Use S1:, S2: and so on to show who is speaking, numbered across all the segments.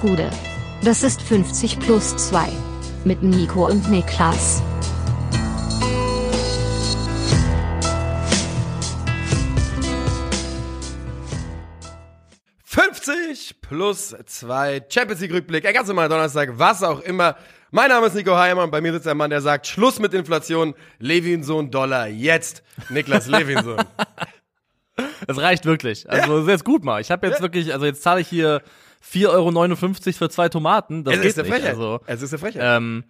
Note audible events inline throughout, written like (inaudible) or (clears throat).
S1: Gude. Das ist 50 plus 2. Mit Nico und Niklas.
S2: plus 2 Champions League Rückblick, ein ganz normaler Donnerstag, was auch immer. Mein Name ist Nico Heimann, bei mir sitzt ein Mann, der sagt, Schluss mit Inflation, Levinson Dollar, jetzt Niklas (laughs) Levinson.
S3: Es reicht wirklich. Also ja. ist gut mal. Ich habe jetzt ja. wirklich, also jetzt zahle ich hier 4,59 Euro für zwei Tomaten. Das es geht ist der nicht.
S2: Frechheit.
S3: Also,
S2: es ist der Frechheit. Ähm,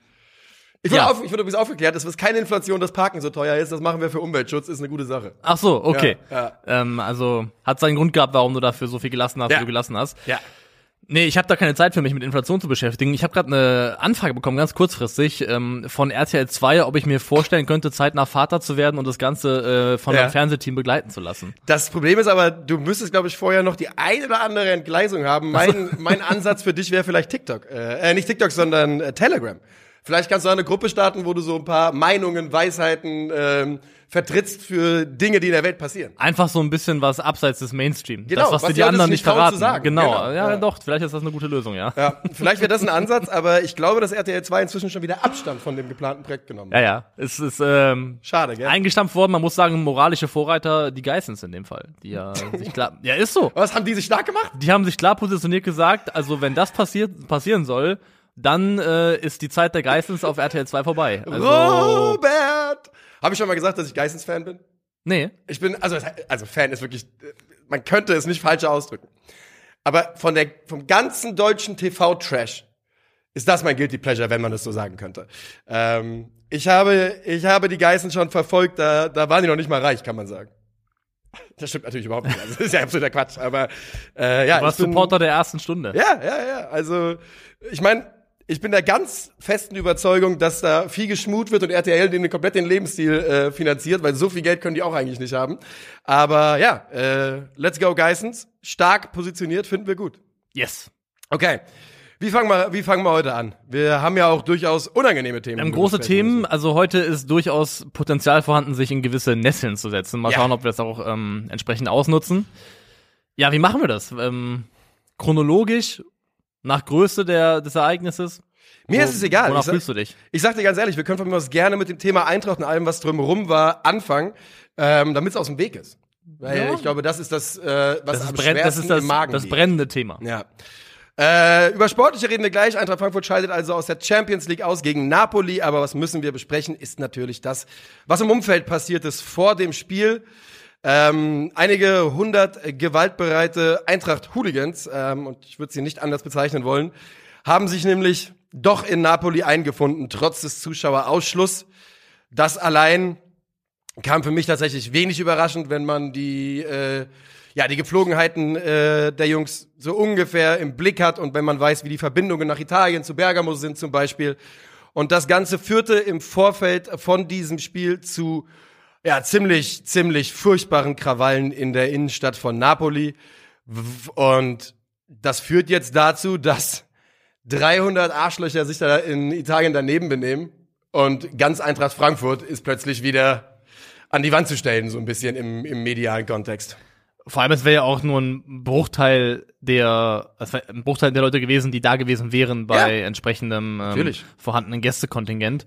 S2: ich wurde, ja. auf, ich wurde übrigens aufgeklärt, dass es keine Inflation, dass Parken so teuer ist. Das machen wir für Umweltschutz, ist eine gute Sache.
S3: Ach so, okay. Ja, ja. Ähm, also hat seinen Grund gehabt, warum du dafür so viel gelassen hast, wie du gelassen hast.
S2: Ja.
S3: Nee, ich habe da keine Zeit für mich mit Inflation zu beschäftigen. Ich habe gerade eine Anfrage bekommen, ganz kurzfristig, ähm, von RTL 2, ob ich mir vorstellen könnte, zeitnah Vater zu werden und das Ganze äh, von ja. einem Fernsehteam begleiten zu lassen.
S2: Das Problem ist aber, du müsstest, glaube ich, vorher noch die eine oder andere Entgleisung haben. Mein, mein Ansatz für dich wäre vielleicht TikTok. Äh, äh, nicht TikTok, sondern äh, Telegram. Vielleicht kannst du eine Gruppe starten, wo du so ein paar Meinungen, Weisheiten ähm, vertrittst für Dinge, die in der Welt passieren.
S3: Einfach so ein bisschen was abseits des Mainstream.
S2: Genau,
S3: das, was,
S2: was
S3: dir die anderen nicht verraten.
S2: Sagen.
S3: Genau. genau. Ja, ja, doch, vielleicht ist das eine gute Lösung, ja.
S2: Ja, (laughs) vielleicht wäre das ein Ansatz, aber ich glaube, dass RTL 2 inzwischen schon wieder Abstand von dem geplanten Projekt genommen
S3: hat. Ja, ja. Es ist ähm,
S2: schade, gell?
S3: Eingestampft worden, man muss sagen, moralische Vorreiter, die Geissens in dem Fall. Die ja (laughs) sich klar. Ja, ist so.
S2: Was haben die sich stark gemacht?
S3: Die haben sich klar positioniert gesagt, also wenn das passiert, passieren soll, dann äh, ist die Zeit der Geissens auf RTL 2 vorbei.
S2: Also, Robert! Habe ich schon mal gesagt, dass ich Geissens-Fan bin?
S3: Nee.
S2: Ich bin, also, also Fan ist wirklich, man könnte es nicht falsch ausdrücken. Aber von der, vom ganzen deutschen TV-Trash ist das mein Guilty Pleasure, wenn man das so sagen könnte. Ähm, ich habe, ich habe die Geißen schon verfolgt, da, da waren die noch nicht mal reich, kann man sagen. Das stimmt natürlich überhaupt nicht. Also, das ist ja absoluter Quatsch. Aber äh, ja,
S3: du warst
S2: bin,
S3: Supporter der ersten Stunde.
S2: Ja, ja, ja. Also ich meine, ich bin der ganz festen Überzeugung, dass da viel geschmut wird und RTL den komplett den Lebensstil äh, finanziert, weil so viel Geld können die auch eigentlich nicht haben. Aber ja, äh, let's go Geissens. Stark positioniert, finden wir gut.
S3: Yes.
S2: Okay. Wie fangen wir, wie fangen wir heute an? Wir haben ja auch durchaus unangenehme Themen.
S3: Wir haben große Themen. Also heute ist durchaus Potenzial vorhanden, sich in gewisse Nesseln zu setzen. Mal ja. schauen, ob wir das auch ähm, entsprechend ausnutzen. Ja, wie machen wir das? Ähm, chronologisch nach Größe der, des Ereignisses?
S2: Mir Wo, ist es egal.
S3: Wonach fühlst du dich?
S2: Ich sag dir ganz ehrlich, wir können von mir aus gerne mit dem Thema Eintracht und allem, was drumherum war, anfangen, ähm, damit es aus dem Weg ist. Weil ja. ich glaube, das ist das, äh, was
S3: das
S2: am
S3: brenn, das ist das,
S2: im Magen
S3: Das brennende Thema.
S2: Ja. Äh, über Sportliche reden wir gleich. Eintracht Frankfurt scheidet also aus der Champions League aus gegen Napoli. Aber was müssen wir besprechen, ist natürlich das, was im Umfeld passiert ist vor dem Spiel. Ähm, einige hundert gewaltbereite Eintracht-Hooligans, ähm, und ich würde sie nicht anders bezeichnen wollen, haben sich nämlich doch in Napoli eingefunden, trotz des Zuschauerausschlusses. Das allein kam für mich tatsächlich wenig überraschend, wenn man die, äh, ja, die Gepflogenheiten äh, der Jungs so ungefähr im Blick hat und wenn man weiß, wie die Verbindungen nach Italien zu Bergamo sind zum Beispiel. Und das Ganze führte im Vorfeld von diesem Spiel zu ja, ziemlich, ziemlich furchtbaren Krawallen in der Innenstadt von Napoli. Und das führt jetzt dazu, dass 300 Arschlöcher sich da in Italien daneben benehmen und ganz Eintracht Frankfurt ist plötzlich wieder an die Wand zu stellen, so ein bisschen im, im medialen Kontext.
S3: Vor allem, es wäre ja auch nur ein Bruchteil der, es ein Bruchteil der Leute gewesen, die da gewesen wären bei ja, entsprechendem ähm, vorhandenen Gästekontingent.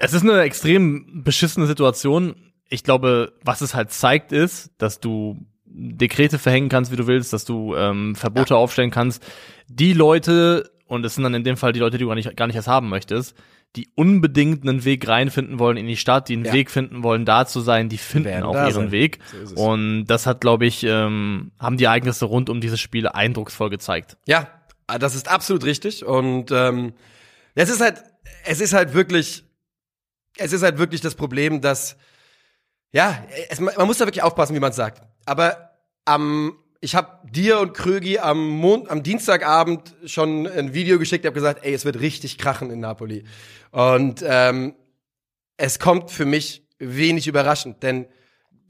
S3: Es ist eine extrem beschissene Situation. Ich glaube, was es halt zeigt, ist, dass du Dekrete verhängen kannst, wie du willst, dass du ähm, Verbote ja. aufstellen kannst. Die Leute, und es sind dann in dem Fall die Leute, die du gar nicht, gar nicht erst haben möchtest, die unbedingt einen Weg reinfinden wollen in die Stadt, die einen ja. Weg finden wollen, da zu sein, die finden auch ihren sein. Weg. So und das hat, glaube ich, ähm, haben die Ereignisse rund um dieses Spiel eindrucksvoll gezeigt.
S2: Ja, das ist absolut richtig. Und ähm, es ist halt, es ist halt wirklich es ist halt wirklich das Problem, dass, ja, es, man muss da wirklich aufpassen, wie man sagt. Aber am, ich habe dir und Krögi am, Mon am Dienstagabend schon ein Video geschickt, habe gesagt, ey, es wird richtig krachen in Napoli. Und ähm, es kommt für mich wenig überraschend, denn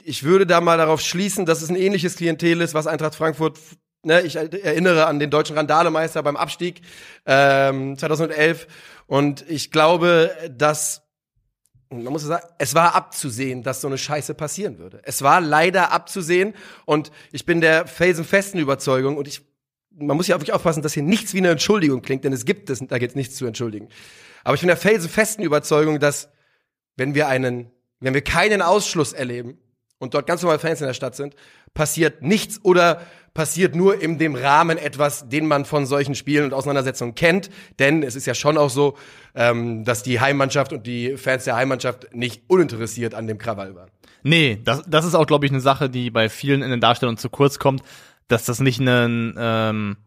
S2: ich würde da mal darauf schließen, dass es ein ähnliches Klientel ist, was Eintracht Frankfurt Ne, ich erinnere an den deutschen Randalemeister beim Abstieg ähm, 2011 und ich glaube, dass man muss sagen, es war abzusehen, dass so eine Scheiße passieren würde. Es war leider abzusehen und ich bin der felsenfesten Überzeugung und ich man muss ja wirklich aufpassen, dass hier nichts wie eine Entschuldigung klingt, denn es gibt es, da gibt es nichts zu entschuldigen. Aber ich bin der felsenfesten Überzeugung, dass wenn wir einen, wenn wir keinen Ausschluss erleben und dort ganz normal Fans in der Stadt sind, passiert nichts oder passiert nur in dem Rahmen etwas, den man von solchen Spielen und Auseinandersetzungen kennt. Denn es ist ja schon auch so, ähm, dass die Heimmannschaft und die Fans der Heimmannschaft nicht uninteressiert an dem Krawall waren.
S3: Nee, das, das ist auch, glaube ich, eine Sache, die bei vielen in den Darstellungen zu kurz kommt, dass das nicht ein ähm,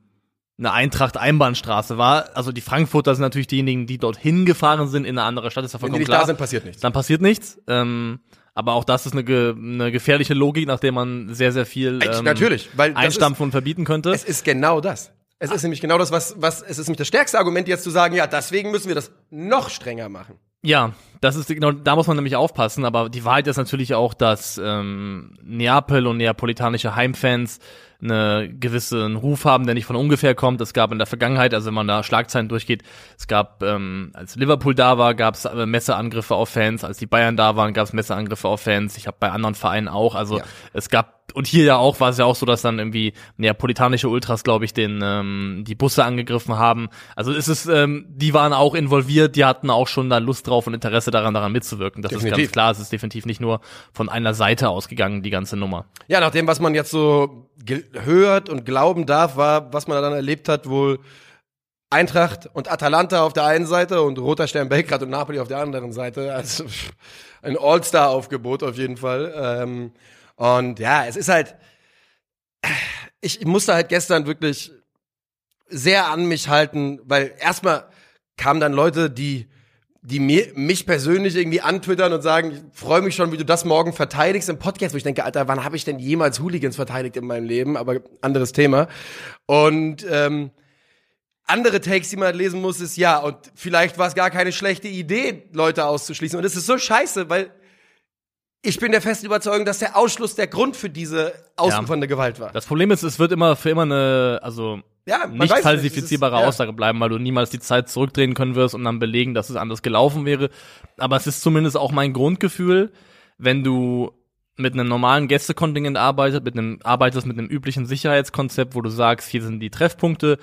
S3: eine Eintracht-Einbahnstraße war. Also die Frankfurter sind natürlich diejenigen, die dorthin gefahren sind in eine andere Stadt. Ist ja vollkommen
S2: Wenn die nicht
S3: klar.
S2: da sind, passiert nichts.
S3: Dann passiert nichts. Ähm, aber auch das ist eine, ge eine gefährliche Logik, nach der man sehr, sehr viel ähm,
S2: natürlich, weil
S3: einstampfen und verbieten könnte.
S2: Es ist genau das. Es ist nämlich genau das, was, was, es ist nämlich das stärkste Argument, jetzt zu sagen, ja, deswegen müssen wir das noch strenger machen.
S3: Ja, das ist genau, da muss man nämlich aufpassen, aber die Wahrheit ist natürlich auch, dass ähm, Neapel und neapolitanische Heimfans eine gewissen Ruf haben, der nicht von ungefähr kommt. Es gab in der Vergangenheit, also wenn man da Schlagzeilen durchgeht, es gab, ähm, als Liverpool da war, gab es äh, Messeangriffe auf Fans, als die Bayern da waren, gab es Messeangriffe auf Fans. Ich habe bei anderen Vereinen auch. Also ja. es gab und hier ja auch war es ja auch so, dass dann irgendwie neapolitanische Ultras, glaube ich, den ähm, die Busse angegriffen haben. Also es ist, ähm, die waren auch involviert, die hatten auch schon da Lust drauf und Interesse daran, daran mitzuwirken. Das definitiv. ist ganz klar. Es ist definitiv nicht nur von einer Seite ausgegangen, die ganze Nummer.
S2: Ja, nach dem, was man jetzt so hört und glauben darf, war, was man dann erlebt hat, wohl Eintracht und Atalanta auf der einen Seite und Roter Stern Belgrad und Napoli auf der anderen Seite. Also ein All-Star-Aufgebot auf jeden Fall. Ähm, und ja, es ist halt, ich musste halt gestern wirklich sehr an mich halten, weil erstmal kamen dann Leute, die die mir, mich persönlich irgendwie antwittern und sagen, ich freue mich schon, wie du das morgen verteidigst im Podcast, wo ich denke, Alter, wann habe ich denn jemals Hooligans verteidigt in meinem Leben? Aber anderes Thema. Und ähm, andere Takes, die man halt lesen muss, ist ja, und vielleicht war es gar keine schlechte Idee, Leute auszuschließen. Und es ist so scheiße, weil ich bin der festen Überzeugung, dass der Ausschluss der Grund für diese ausufernde ja. Gewalt war.
S3: Das Problem ist, es wird immer für immer eine, also ja, nicht falsifizierbare nicht. Aussage bleiben, weil du niemals die Zeit zurückdrehen können wirst und dann belegen, dass es anders gelaufen wäre. Aber es ist zumindest auch mein Grundgefühl, wenn du mit einem normalen Gästekontingent arbeitest, mit einem, arbeitest mit einem üblichen Sicherheitskonzept, wo du sagst, hier sind die Treffpunkte,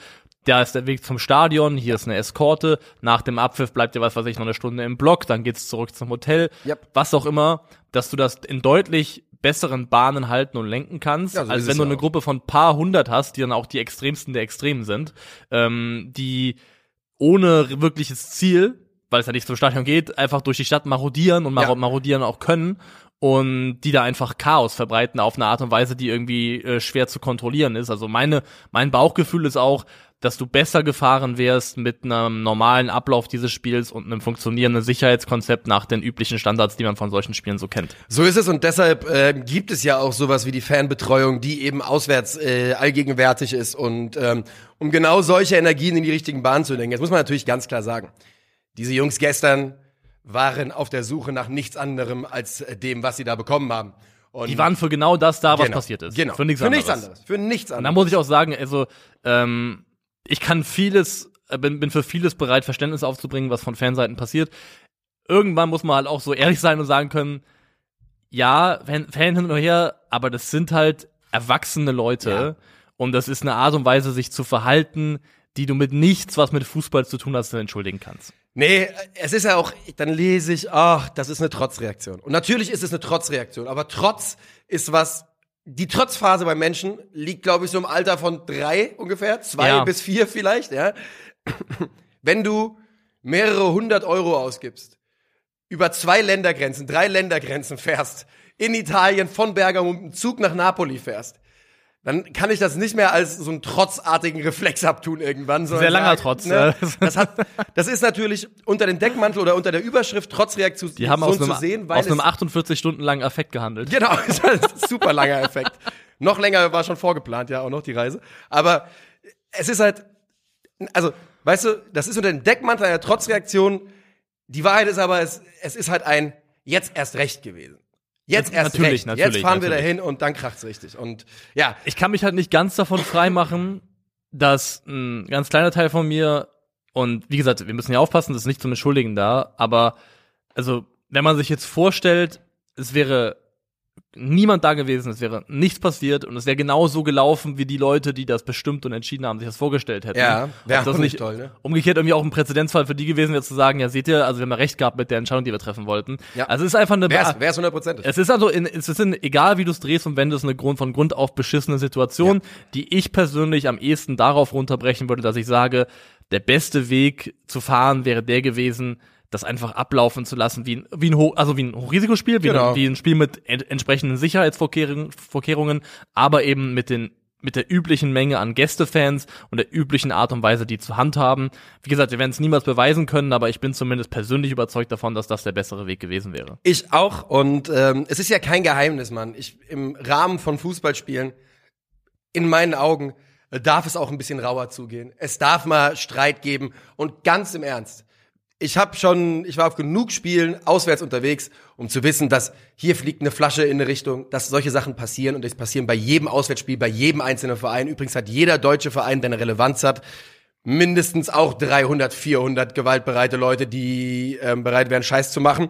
S3: da ist der Weg zum Stadion, hier ist eine Eskorte, nach dem Abpfiff bleibt dir was weiß ich noch eine Stunde im Block, dann geht's zurück zum Hotel, yep. was auch immer, dass du das in deutlich besseren Bahnen halten und lenken kannst, ja, so als wenn du eine auch. Gruppe von paar hundert hast, die dann auch die extremsten der Extremen sind, ähm, die ohne wirkliches Ziel, weil es ja nicht zum Stadion geht, einfach durch die Stadt marodieren und mar ja. marodieren auch können und die da einfach Chaos verbreiten auf eine Art und Weise, die irgendwie äh, schwer zu kontrollieren ist. Also meine mein Bauchgefühl ist auch, dass du besser gefahren wärst mit einem normalen Ablauf dieses Spiels und einem funktionierenden Sicherheitskonzept nach den üblichen Standards, die man von solchen Spielen so kennt.
S2: So ist es und deshalb äh, gibt es ja auch sowas wie die Fanbetreuung, die eben auswärts äh, allgegenwärtig ist und ähm, um genau solche Energien in die richtigen Bahnen zu lenken. Jetzt muss man natürlich ganz klar sagen, diese Jungs gestern waren auf der Suche nach nichts anderem als dem, was sie da bekommen haben.
S3: Und die waren für genau das da, was
S2: genau,
S3: passiert ist.
S2: Genau.
S3: Für nichts,
S2: für
S3: anderes.
S2: nichts anderes. Für nichts anderes.
S3: Und da muss ich auch sagen, also ähm, ich kann vieles, äh, bin, bin für vieles bereit, Verständnis aufzubringen, was von Fanseiten passiert. Irgendwann muss man halt auch so (laughs) ehrlich sein und sagen können, ja, Fan, Fan hin und her, aber das sind halt erwachsene Leute ja. und das ist eine Art und Weise, sich zu verhalten, die du mit nichts, was mit Fußball zu tun hast, entschuldigen kannst.
S2: Nee, es ist ja auch, dann lese ich, ach, das ist eine Trotzreaktion. Und natürlich ist es eine Trotzreaktion, aber Trotz ist was, die Trotzphase bei Menschen liegt, glaube ich, so im Alter von drei ungefähr, zwei ja. bis vier vielleicht, ja. (clears throat) Wenn du mehrere hundert Euro ausgibst, über zwei Ländergrenzen, drei Ländergrenzen fährst, in Italien von Bergamo mit dem Zug nach Napoli fährst, dann kann ich das nicht mehr als so einen trotzartigen Reflex abtun irgendwann.
S3: Sehr langer sagen, Trotz.
S2: Ne, das, hat, das ist natürlich unter dem Deckmantel oder unter der Überschrift Trotzreaktion
S3: Die haben aus einem, zu sehen, weil aus einem 48 Stunden langen Effekt gehandelt.
S2: Genau, (laughs) das ist ein super langer Effekt. noch länger war schon vorgeplant, ja, auch noch die Reise. Aber es ist halt, also, weißt du, das ist unter dem Deckmantel einer Trotzreaktion. Die Wahrheit ist aber, es, es ist halt ein jetzt erst recht gewesen. Jetzt erst
S3: natürlich,
S2: recht.
S3: Natürlich,
S2: Jetzt fahren
S3: natürlich.
S2: wir dahin und dann kracht's richtig. Und ja.
S3: Ich kann mich halt nicht ganz davon freimachen, dass ein ganz kleiner Teil von mir und wie gesagt, wir müssen ja aufpassen, das ist nicht zum Entschuldigen da, aber also wenn man sich jetzt vorstellt, es wäre niemand da gewesen, es wäre nichts passiert und es wäre genau so gelaufen, wie die Leute, die das bestimmt und entschieden haben, sich das vorgestellt hätten.
S2: Ja,
S3: wäre das nicht toll, ne? Umgekehrt irgendwie auch ein Präzedenzfall für die gewesen wäre zu sagen, ja, seht ihr, also wir haben ja recht gehabt mit der Entscheidung, die wir treffen wollten. Ja. Also es ist einfach eine
S2: Wär's, wär's 100%.
S3: Es ist also in, es ist in, egal wie du es drehst und wendest eine Grund von Grund auf beschissene Situation, ja. die ich persönlich am ehesten darauf runterbrechen würde, dass ich sage, der beste Weg zu fahren wäre der gewesen, das einfach ablaufen zu lassen, wie ein, wie ein, Ho also wie ein Hochrisikospiel, wie, genau. ein, wie ein Spiel mit ent entsprechenden Sicherheitsvorkehrungen, aber eben mit den mit der üblichen Menge an Gästefans und der üblichen Art und Weise, die zu handhaben. Wie gesagt, wir werden es niemals beweisen können, aber ich bin zumindest persönlich überzeugt davon, dass das der bessere Weg gewesen wäre.
S2: Ich auch und ähm, es ist ja kein Geheimnis, Mann. Ich im Rahmen von Fußballspielen in meinen Augen darf es auch ein bisschen rauer zugehen. Es darf mal Streit geben und ganz im Ernst ich habe schon, ich war auf genug Spielen auswärts unterwegs, um zu wissen, dass hier fliegt eine Flasche in eine Richtung, dass solche Sachen passieren und das passieren bei jedem Auswärtsspiel, bei jedem einzelnen Verein. Übrigens hat jeder deutsche Verein, der eine Relevanz hat, mindestens auch 300, 400 gewaltbereite Leute, die ähm, bereit wären, Scheiß zu machen.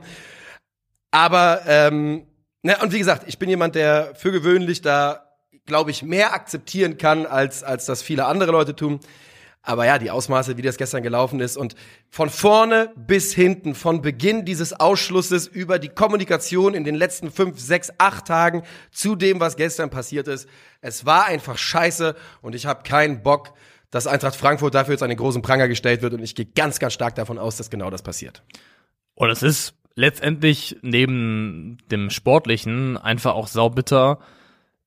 S2: Aber ähm, na, und wie gesagt, ich bin jemand, der für gewöhnlich da, glaube ich, mehr akzeptieren kann, als als das viele andere Leute tun. Aber ja, die Ausmaße, wie das gestern gelaufen ist und von vorne bis hinten, von Beginn dieses Ausschlusses über die Kommunikation in den letzten fünf, sechs, acht Tagen zu dem, was gestern passiert ist. Es war einfach scheiße und ich habe keinen Bock, dass Eintracht Frankfurt dafür jetzt einen großen Pranger gestellt wird und ich gehe ganz, ganz stark davon aus, dass genau das passiert.
S3: Und es ist letztendlich neben dem Sportlichen einfach auch saubitter,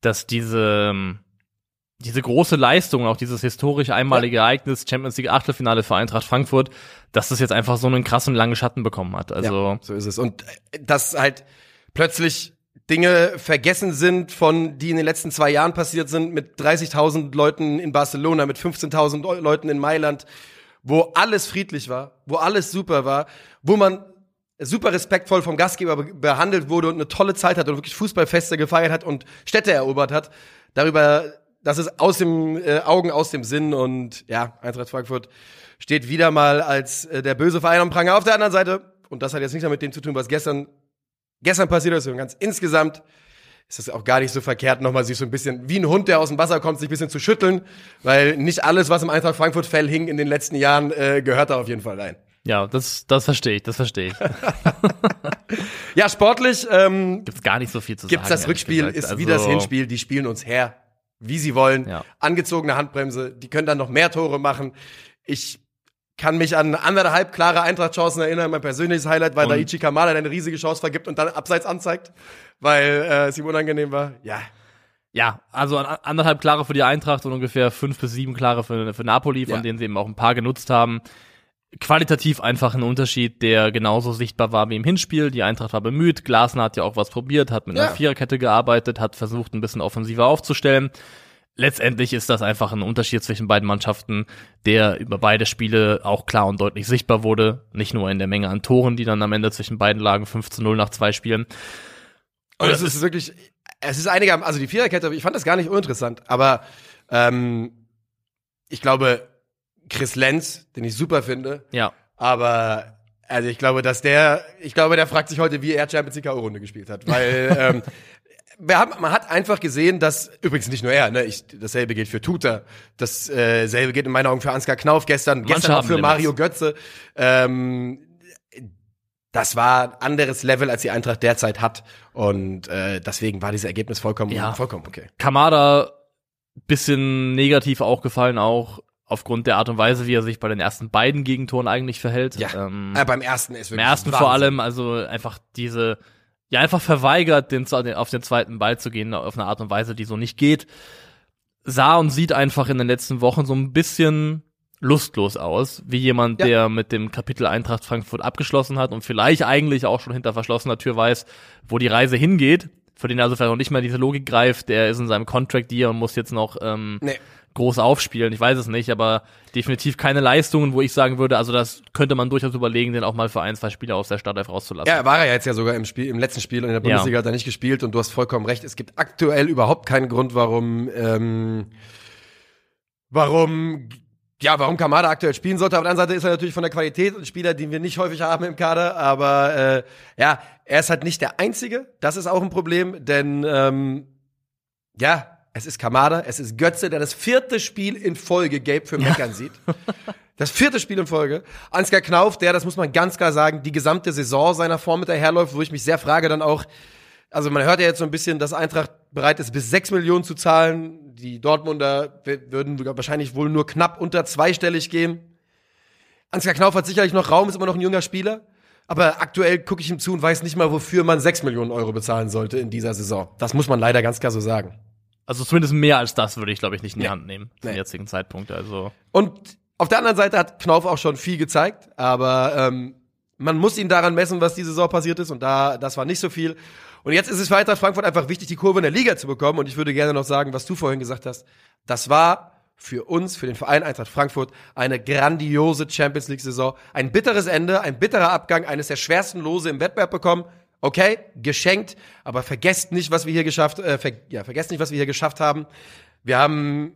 S3: dass diese diese große Leistung, auch dieses historisch einmalige. Ereignis, Champions League Achtelfinale für Eintracht Frankfurt, dass das jetzt einfach so einen krassen langen Schatten bekommen hat. Also
S2: ja, so ist es. Und äh, dass halt plötzlich Dinge vergessen sind von, die in den letzten zwei Jahren passiert sind, mit 30.000 Leuten in Barcelona, mit 15.000 Leuten in Mailand, wo alles friedlich war, wo alles super war, wo man super respektvoll vom Gastgeber behandelt wurde und eine tolle Zeit hat und wirklich Fußballfeste gefeiert hat und Städte erobert hat. Darüber das ist aus dem äh, Augen, aus dem Sinn und ja, Eintracht Frankfurt steht wieder mal als äh, der böse Verein am Pranger. Auf der anderen Seite, und das hat jetzt nichts mehr mit dem zu tun, was gestern, gestern passiert ist, sondern ganz insgesamt ist es auch gar nicht so verkehrt, nochmal sich so ein bisschen, wie ein Hund, der aus dem Wasser kommt, sich ein bisschen zu schütteln, weil nicht alles, was im Eintracht Frankfurt-Fell hing in den letzten Jahren, äh, gehört da auf jeden Fall rein.
S3: Ja, das, das verstehe ich, das verstehe ich. (laughs)
S2: ja, sportlich ähm,
S3: gibt's gar nicht so viel zu
S2: gibt's sagen. Gibt's das Rückspiel, ist also wie das Hinspiel, die spielen uns her wie sie wollen. Ja. Angezogene Handbremse, die können dann noch mehr Tore machen. Ich kann mich an anderthalb klare Eintracht-Chancen erinnern. Mein persönliches Highlight war, da Ichi Kamada eine riesige Chance vergibt und dann abseits anzeigt, weil äh, es ihm unangenehm war. Ja.
S3: Ja, also anderthalb klare für die Eintracht und ungefähr fünf bis sieben klare für, für Napoli, von ja. denen sie eben auch ein paar genutzt haben qualitativ einfach ein Unterschied, der genauso sichtbar war wie im Hinspiel. Die Eintracht war bemüht, Glasner hat ja auch was probiert, hat mit ja. einer Viererkette gearbeitet, hat versucht, ein bisschen offensiver aufzustellen. Letztendlich ist das einfach ein Unterschied zwischen beiden Mannschaften, der über beide Spiele auch klar und deutlich sichtbar wurde. Nicht nur in der Menge an Toren, die dann am Ende zwischen beiden lagen, 5 zu 0 nach zwei Spielen.
S2: Und es ist wirklich, es ist einiger, also die Viererkette, ich fand das gar nicht uninteressant, aber ähm, ich glaube, Chris Lenz, den ich super finde.
S3: Ja.
S2: Aber also ich glaube, dass der, ich glaube, der fragt sich heute, wie er Champions League Runde gespielt hat, weil (laughs) ähm, wir haben, man hat einfach gesehen, dass übrigens nicht nur er, ne, ich, dasselbe gilt für Tuta, dasselbe gilt in meinen Augen für Ansgar Knauf gestern, gestern auch für Mario Götze. Ähm, das war ein anderes Level, als die Eintracht derzeit hat und äh, deswegen war dieses Ergebnis vollkommen, ja. vollkommen okay.
S3: Kamada bisschen negativ auch gefallen auch aufgrund der Art und Weise, wie er sich bei den ersten beiden Gegentoren eigentlich verhält.
S2: Ja, ähm, äh, beim ersten ist
S3: wirklich Beim ersten Wahnsinn. vor allem, also einfach diese, ja, einfach verweigert, den, auf den zweiten Ball zu gehen, auf eine Art und Weise, die so nicht geht. Sah und sieht einfach in den letzten Wochen so ein bisschen lustlos aus, wie jemand, ja. der mit dem Kapitel Eintracht Frankfurt abgeschlossen hat und vielleicht eigentlich auch schon hinter verschlossener Tür weiß, wo die Reise hingeht, für den also vielleicht noch nicht mehr diese Logik greift, der ist in seinem Contract Deal und muss jetzt noch ähm, nee groß aufspielen. Ich weiß es nicht, aber definitiv keine Leistungen, wo ich sagen würde, also das könnte man durchaus überlegen, den auch mal für ein, zwei Spiele aus der Startelf rauszulassen.
S2: Ja, war er ja jetzt ja sogar im Spiel, im letzten Spiel in der Bundesliga ja. hat er nicht gespielt und du hast vollkommen recht. Es gibt aktuell überhaupt keinen Grund, warum, ähm, warum ja, warum Kamada aktuell spielen sollte. Auf der anderen Seite ist er natürlich von der Qualität ein Spieler, den wir nicht häufig haben im Kader. Aber äh, ja, er ist halt nicht der Einzige. Das ist auch ein Problem, denn ähm, ja, es ist Kamada, es ist Götze, der das vierte Spiel in Folge gelb für Meckern ja. sieht. Das vierte Spiel in Folge. Ansgar Knauf, der, das muss man ganz klar sagen, die gesamte Saison seiner Form mit daherläuft, wo ich mich sehr frage dann auch, also man hört ja jetzt so ein bisschen, dass Eintracht bereit ist, bis sechs Millionen zu zahlen. Die Dortmunder würden wahrscheinlich wohl nur knapp unter zweistellig gehen. Ansgar Knauf hat sicherlich noch Raum, ist immer noch ein junger Spieler. Aber aktuell gucke ich ihm zu und weiß nicht mal, wofür man sechs Millionen Euro bezahlen sollte in dieser Saison. Das muss man leider ganz klar so sagen.
S3: Also zumindest mehr als das würde ich, glaube ich, nicht in die nee. Hand nehmen zum nee. jetzigen Zeitpunkt. Also.
S2: Und auf der anderen Seite hat Knauf auch schon viel gezeigt, aber ähm, man muss ihn daran messen, was diese Saison passiert ist, und da das war nicht so viel. Und jetzt ist es weiter Frankfurt einfach wichtig, die Kurve in der Liga zu bekommen. Und ich würde gerne noch sagen, was du vorhin gesagt hast. Das war für uns, für den Verein Eintracht Frankfurt, eine grandiose Champions League-Saison. Ein bitteres Ende, ein bitterer Abgang, eines der schwersten Lose im Wettbewerb bekommen. Okay, geschenkt, aber vergesst nicht, was wir hier geschafft, äh, ver ja, vergesst nicht, was wir hier geschafft haben. Wir haben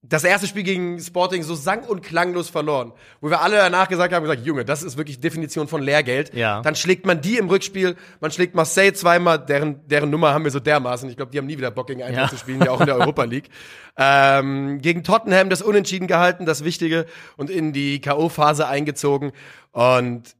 S2: das erste Spiel gegen Sporting so sang- und klanglos verloren, wo wir alle danach gesagt haben, gesagt, Junge, das ist wirklich Definition von Lehrgeld.
S3: Ja.
S2: Dann schlägt man die im Rückspiel, man schlägt Marseille zweimal, deren, deren Nummer haben wir so dermaßen. Ich glaube, die haben nie wieder Bock gegen Eintracht ja. zu spielen, ja auch in der Europa League. (laughs) Ähm, gegen Tottenham das Unentschieden gehalten, das Wichtige, und in die K.O.-Phase eingezogen. Und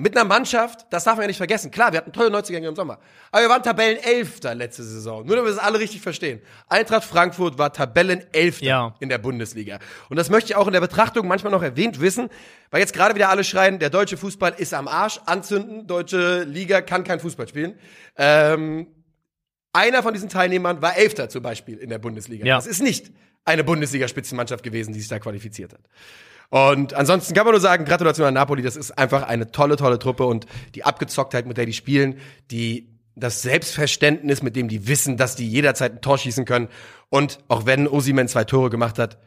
S2: mit einer Mannschaft, das darf man ja nicht vergessen. Klar, wir hatten tolle Neuzugänge im Sommer. Aber wir waren Tabellenelfter letzte Saison. Nur, damit wir es alle richtig verstehen. Eintracht Frankfurt war Tabellenelfter
S3: ja.
S2: in der Bundesliga. Und das möchte ich auch in der Betrachtung manchmal noch erwähnt wissen, weil jetzt gerade wieder alle schreien, der deutsche Fußball ist am Arsch, anzünden, deutsche Liga kann kein Fußball spielen. Ähm, einer von diesen Teilnehmern war Elfter zum Beispiel in der Bundesliga.
S3: Ja.
S2: Das ist nicht eine Bundesliga-Spitzenmannschaft gewesen, die sich da qualifiziert hat. Und ansonsten kann man nur sagen, Gratulation an Napoli, das ist einfach eine tolle, tolle Truppe und die Abgezocktheit, mit der die spielen, die das Selbstverständnis, mit dem die wissen, dass die jederzeit ein Tor schießen können. Und auch wenn Osimen zwei Tore gemacht hat,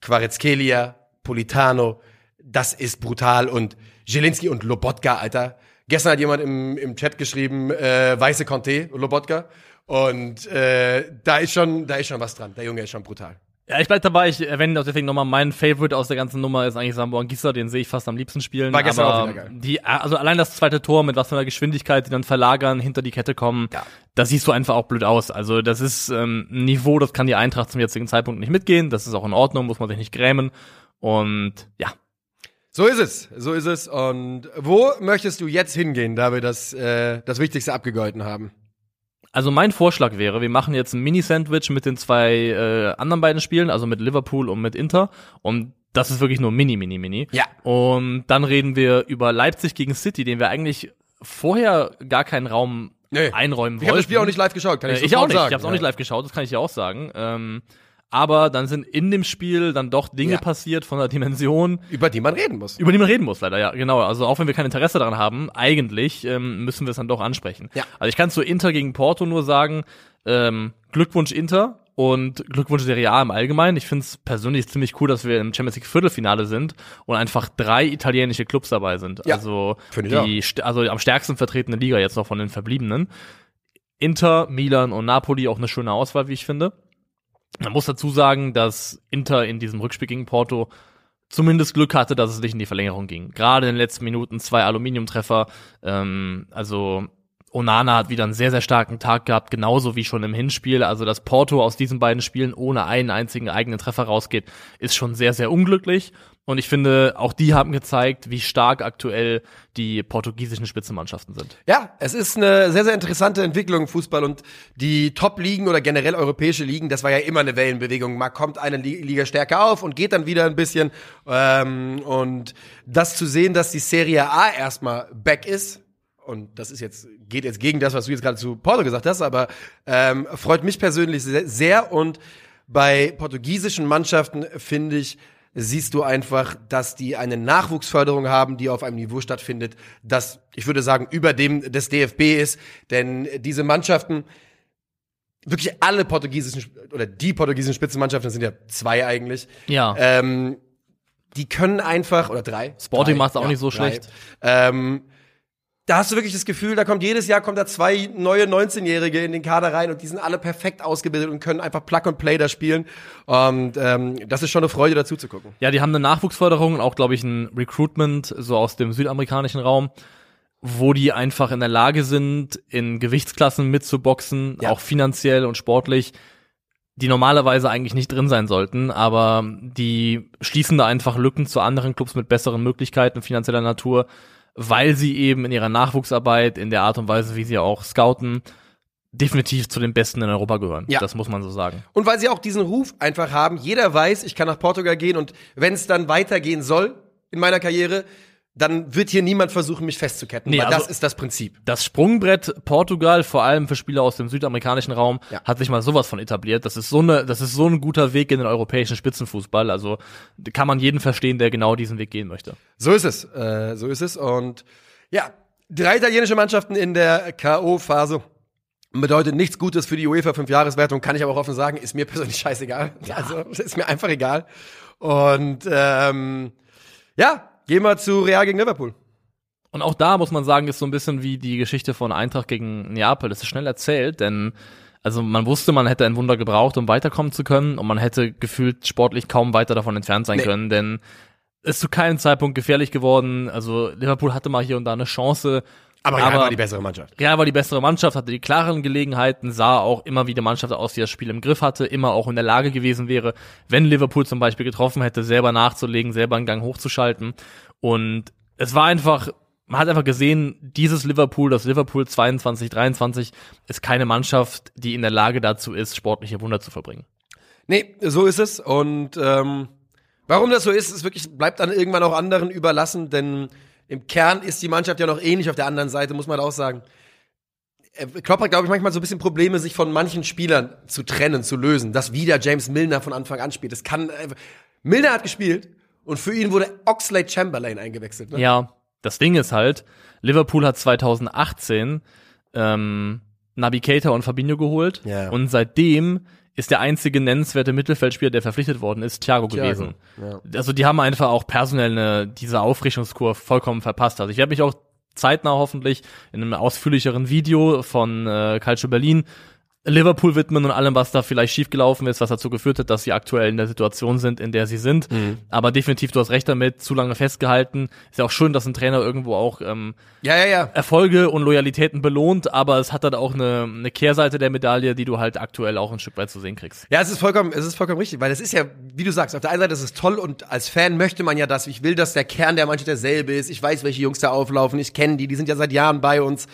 S2: Quaretzkelia, Politano, das ist brutal. Und Jelinski und Lobotka, Alter. Gestern hat jemand im, im Chat geschrieben, äh, weiße Conte, Lobotka. Und äh, da ist schon, da ist schon was dran. Der Junge ist schon brutal.
S3: Ja, ich bleib dabei. Ich erwähne deswegen nochmal, mein Favorite aus der ganzen Nummer ist eigentlich Sambo Angisa, den sehe ich fast am liebsten spielen.
S2: War gestern
S3: aber
S2: auch wieder geil.
S3: Die, also allein das zweite Tor mit was für einer Geschwindigkeit, die dann verlagern, hinter die Kette kommen,
S2: ja.
S3: das siehst du einfach auch blöd aus. Also das ist ähm, ein Niveau, das kann die Eintracht zum jetzigen Zeitpunkt nicht mitgehen. Das ist auch in Ordnung, muss man sich nicht grämen. Und ja.
S2: So ist es, so ist es. Und wo möchtest du jetzt hingehen, da wir das, äh, das Wichtigste abgegolten haben?
S3: Also mein Vorschlag wäre, wir machen jetzt ein Mini-Sandwich mit den zwei äh, anderen beiden Spielen, also mit Liverpool und mit Inter. Und das ist wirklich nur mini, mini, mini.
S2: Ja.
S3: Und dann reden wir über Leipzig gegen City, den wir eigentlich vorher gar keinen Raum nee. einräumen wollten. Ich
S2: habe das Spiel auch nicht live geschaut, kann ich, äh,
S3: ich auch nicht.
S2: sagen.
S3: Ich habe es auch nicht live geschaut, das kann ich ja auch sagen. Ähm, aber dann sind in dem Spiel dann doch Dinge ja. passiert von der Dimension.
S2: Über die man reden muss.
S3: Über die man reden muss, leider, ja, genau. Also auch wenn wir kein Interesse daran haben, eigentlich ähm, müssen wir es dann doch ansprechen.
S2: Ja.
S3: Also ich kann zu Inter gegen Porto nur sagen, ähm, Glückwunsch Inter und Glückwunsch Serie A im Allgemeinen. Ich finde es persönlich ziemlich cool, dass wir im Champions League Viertelfinale sind und einfach drei italienische Clubs dabei sind.
S2: Ja,
S3: also
S2: die,
S3: also am stärksten vertretene Liga jetzt noch von den Verbliebenen. Inter, Milan und Napoli auch eine schöne Auswahl, wie ich finde. Man muss dazu sagen, dass Inter in diesem Rückspiel gegen Porto zumindest Glück hatte, dass es nicht in die Verlängerung ging. Gerade in den letzten Minuten zwei Aluminiumtreffer. Ähm, also Onana hat wieder einen sehr, sehr starken Tag gehabt, genauso wie schon im Hinspiel. Also, dass Porto aus diesen beiden Spielen ohne einen einzigen eigenen Treffer rausgeht, ist schon sehr, sehr unglücklich. Und ich finde, auch die haben gezeigt, wie stark aktuell die portugiesischen Spitzenmannschaften sind.
S2: Ja, es ist eine sehr, sehr interessante Entwicklung im Fußball und die Top-Ligen oder generell europäische Ligen, das war ja immer eine Wellenbewegung. Mal kommt eine Liga stärker auf und geht dann wieder ein bisschen. Ähm, und das zu sehen, dass die Serie A erstmal back ist, und das ist jetzt, geht jetzt gegen das, was du jetzt gerade zu Porto gesagt hast, aber ähm, freut mich persönlich sehr, sehr. Und bei portugiesischen Mannschaften finde ich, siehst du einfach, dass die eine Nachwuchsförderung haben, die auf einem Niveau stattfindet, das, ich würde sagen, über dem des DFB ist. Denn diese Mannschaften, wirklich alle portugiesischen oder die portugiesischen Spitzenmannschaften, das sind ja zwei eigentlich.
S3: Ja.
S2: Ähm, die können einfach, oder drei.
S3: Sporting macht es auch ja, nicht so drei, schlecht.
S2: Ähm, da hast du wirklich das Gefühl, da kommt jedes Jahr kommt da zwei neue 19-Jährige in den Kader rein und die sind alle perfekt ausgebildet und können einfach Plug and Play da spielen. Und ähm, das ist schon eine Freude, dazu zu gucken.
S3: Ja, die haben eine Nachwuchsförderung und auch, glaube ich, ein Recruitment so aus dem südamerikanischen Raum, wo die einfach in der Lage sind, in Gewichtsklassen mitzuboxen, ja. auch finanziell und sportlich die normalerweise eigentlich nicht drin sein sollten, aber die schließen da einfach Lücken zu anderen Clubs mit besseren Möglichkeiten finanzieller Natur weil sie eben in ihrer Nachwuchsarbeit, in der Art und Weise, wie sie auch scouten, definitiv zu den Besten in Europa gehören. Ja. Das muss man so sagen.
S2: Und weil sie auch diesen Ruf einfach haben, jeder weiß, ich kann nach Portugal gehen und wenn es dann weitergehen soll in meiner Karriere, dann wird hier niemand versuchen, mich festzuketten. Nee, weil also das ist das Prinzip.
S3: Das Sprungbrett Portugal, vor allem für Spieler aus dem südamerikanischen Raum, ja. hat sich mal sowas von etabliert. Das ist so eine, das ist so ein guter Weg in den europäischen Spitzenfußball. Also kann man jeden verstehen, der genau diesen Weg gehen möchte.
S2: So ist es, äh, so ist es. Und ja, drei italienische Mannschaften in der KO-Phase bedeutet nichts Gutes für die UEFA Fünfjahreswertung, kann ich aber auch offen sagen, ist mir persönlich (laughs) scheißegal. Ja. Also ist mir einfach egal. Und ähm, ja, Gehen wir zu Real gegen Liverpool.
S3: Und auch da muss man sagen, ist so ein bisschen wie die Geschichte von Eintracht gegen Neapel. Das ist schnell erzählt, denn also man wusste, man hätte ein Wunder gebraucht, um weiterkommen zu können, und man hätte gefühlt sportlich kaum weiter davon entfernt sein nee. können, denn es ist zu keinem Zeitpunkt gefährlich geworden. Also Liverpool hatte mal hier und da eine Chance,
S2: aber Real war die bessere Mannschaft.
S3: Real war die bessere Mannschaft, hatte die klareren Gelegenheiten, sah auch immer wie die Mannschaft aus, die das Spiel im Griff hatte, immer auch in der Lage gewesen wäre, wenn Liverpool zum Beispiel getroffen hätte, selber nachzulegen, selber einen Gang hochzuschalten. Und es war einfach, man hat einfach gesehen, dieses Liverpool, das Liverpool 22, 23, ist keine Mannschaft, die in der Lage dazu ist, sportliche Wunder zu verbringen.
S2: Nee, so ist es. Und ähm, warum das so ist, ist wirklich, bleibt dann irgendwann auch anderen überlassen, denn im Kern ist die Mannschaft ja noch ähnlich auf der anderen Seite, muss man auch sagen. Äh, Klopp hat, glaube ich, manchmal so ein bisschen Probleme, sich von manchen Spielern zu trennen, zu lösen. Dass wieder James Milner von Anfang an spielt. Das kann. Äh, Milner hat gespielt und für ihn wurde Oxlade Chamberlain eingewechselt.
S3: Ne? Ja, das Ding ist halt, Liverpool hat 2018 ähm, Keita und Fabinho geholt ja. und seitdem ist der einzige nennenswerte Mittelfeldspieler, der verpflichtet worden ist, Thiago, Thiago gewesen. Ja. Also die haben einfach auch personell eine, diese Aufrichtungskur vollkommen verpasst. Also ich werde mich auch zeitnah hoffentlich in einem ausführlicheren Video von äh, Calcio Berlin Liverpool widmen und allem, was da vielleicht schiefgelaufen ist, was dazu geführt hat, dass sie aktuell in der Situation sind, in der sie sind. Mhm. Aber definitiv, du hast recht damit, zu lange festgehalten. Ist ja auch schön, dass ein Trainer irgendwo auch ähm,
S2: ja, ja, ja.
S3: Erfolge und Loyalitäten belohnt, aber es hat dann auch eine, eine Kehrseite der Medaille, die du halt aktuell auch ein Stück weit zu sehen kriegst.
S2: Ja, es ist vollkommen, es ist vollkommen richtig, weil es ist ja, wie du sagst, auf der einen Seite ist es toll und als Fan möchte man ja das. Ich will, dass der Kern der Mannschaft derselbe ist. Ich weiß, welche Jungs da auflaufen. Ich kenne die, die sind ja seit Jahren bei uns.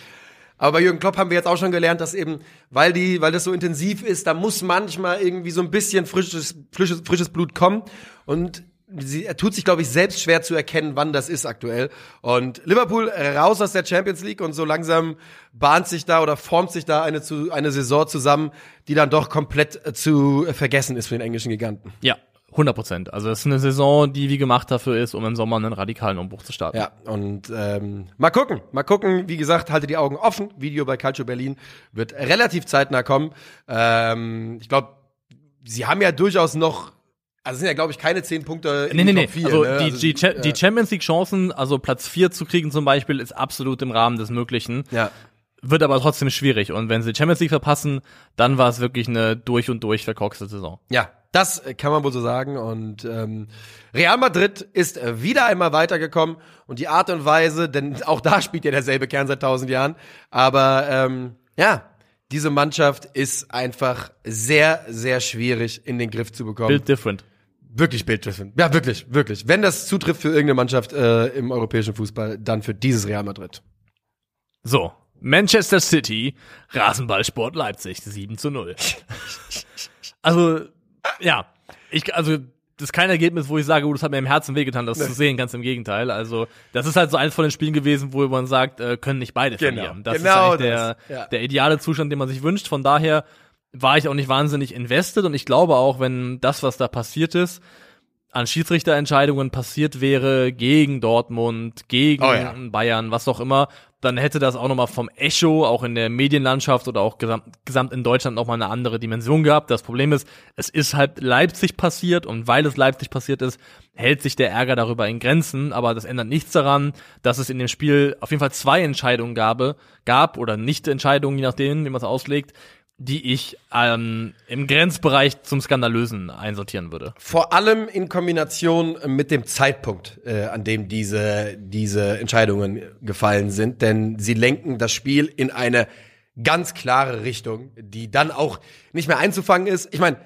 S2: Aber bei Jürgen Klopp haben wir jetzt auch schon gelernt, dass eben, weil die, weil das so intensiv ist, da muss manchmal irgendwie so ein bisschen frisches, frisches, frisches Blut kommen. Und sie, er tut sich, glaube ich, selbst schwer zu erkennen, wann das ist aktuell. Und Liverpool raus aus der Champions League und so langsam bahnt sich da oder formt sich da eine, zu, eine Saison zusammen, die dann doch komplett zu vergessen ist für den englischen Giganten.
S3: Ja, 100 Prozent. Also es ist eine Saison, die wie gemacht dafür ist, um im Sommer einen radikalen Umbruch zu starten.
S2: Ja, und ähm, mal gucken, mal gucken. Wie gesagt, halte die Augen offen. Video bei Calcio Berlin wird relativ zeitnah kommen. Ähm, ich glaube, sie haben ja durchaus noch also sind ja, glaube ich, keine zehn Punkte
S3: in nee, nee, nee. 4, also, ne? die, also die, die, die Champions League Chancen, also Platz vier zu kriegen zum Beispiel, ist absolut im Rahmen des Möglichen. Ja. Wird aber trotzdem schwierig. Und wenn sie Champions League verpassen, dann war es wirklich eine durch und durch verkorkste Saison.
S2: Ja, das kann man wohl so sagen. Und ähm, Real Madrid ist wieder einmal weitergekommen und die Art und Weise, denn auch da spielt ja derselbe Kern seit tausend Jahren. Aber ähm, ja, diese Mannschaft ist einfach sehr, sehr schwierig in den Griff zu bekommen.
S3: Build different.
S2: Wirklich Build different. Ja, wirklich, wirklich. Wenn das zutrifft für irgendeine Mannschaft äh, im europäischen Fußball, dann für dieses Real Madrid.
S3: So, Manchester City, Rasenballsport Leipzig, 7 zu 0. (laughs) also, ja, ich, also, das ist kein Ergebnis, wo ich sage, oh, das hat mir im Herzen wehgetan, das nee. zu sehen, ganz im Gegenteil. Also, das ist halt so eins von den Spielen gewesen, wo man sagt, äh, können nicht beide genau. verlieren. Das genau ist eigentlich das. der, ja. der ideale Zustand, den man sich wünscht. Von daher war ich auch nicht wahnsinnig invested und ich glaube auch, wenn das, was da passiert ist, an Schiedsrichterentscheidungen passiert wäre gegen Dortmund, gegen oh ja. Bayern, was auch immer, dann hätte das auch nochmal vom Echo, auch in der Medienlandschaft oder auch gesamt, gesamt in Deutschland nochmal eine andere Dimension gehabt. Das Problem ist, es ist halt Leipzig passiert und weil es Leipzig passiert ist, hält sich der Ärger darüber in Grenzen, aber das ändert nichts daran, dass es in dem Spiel auf jeden Fall zwei Entscheidungen gab, gab oder nicht Entscheidungen, je nachdem, wie man es auslegt, die ich ähm, im Grenzbereich zum Skandalösen einsortieren würde.
S2: Vor allem in Kombination mit dem Zeitpunkt, äh, an dem diese, diese Entscheidungen gefallen sind, denn sie lenken das Spiel in eine ganz klare Richtung, die dann auch nicht mehr einzufangen ist. Ich meine,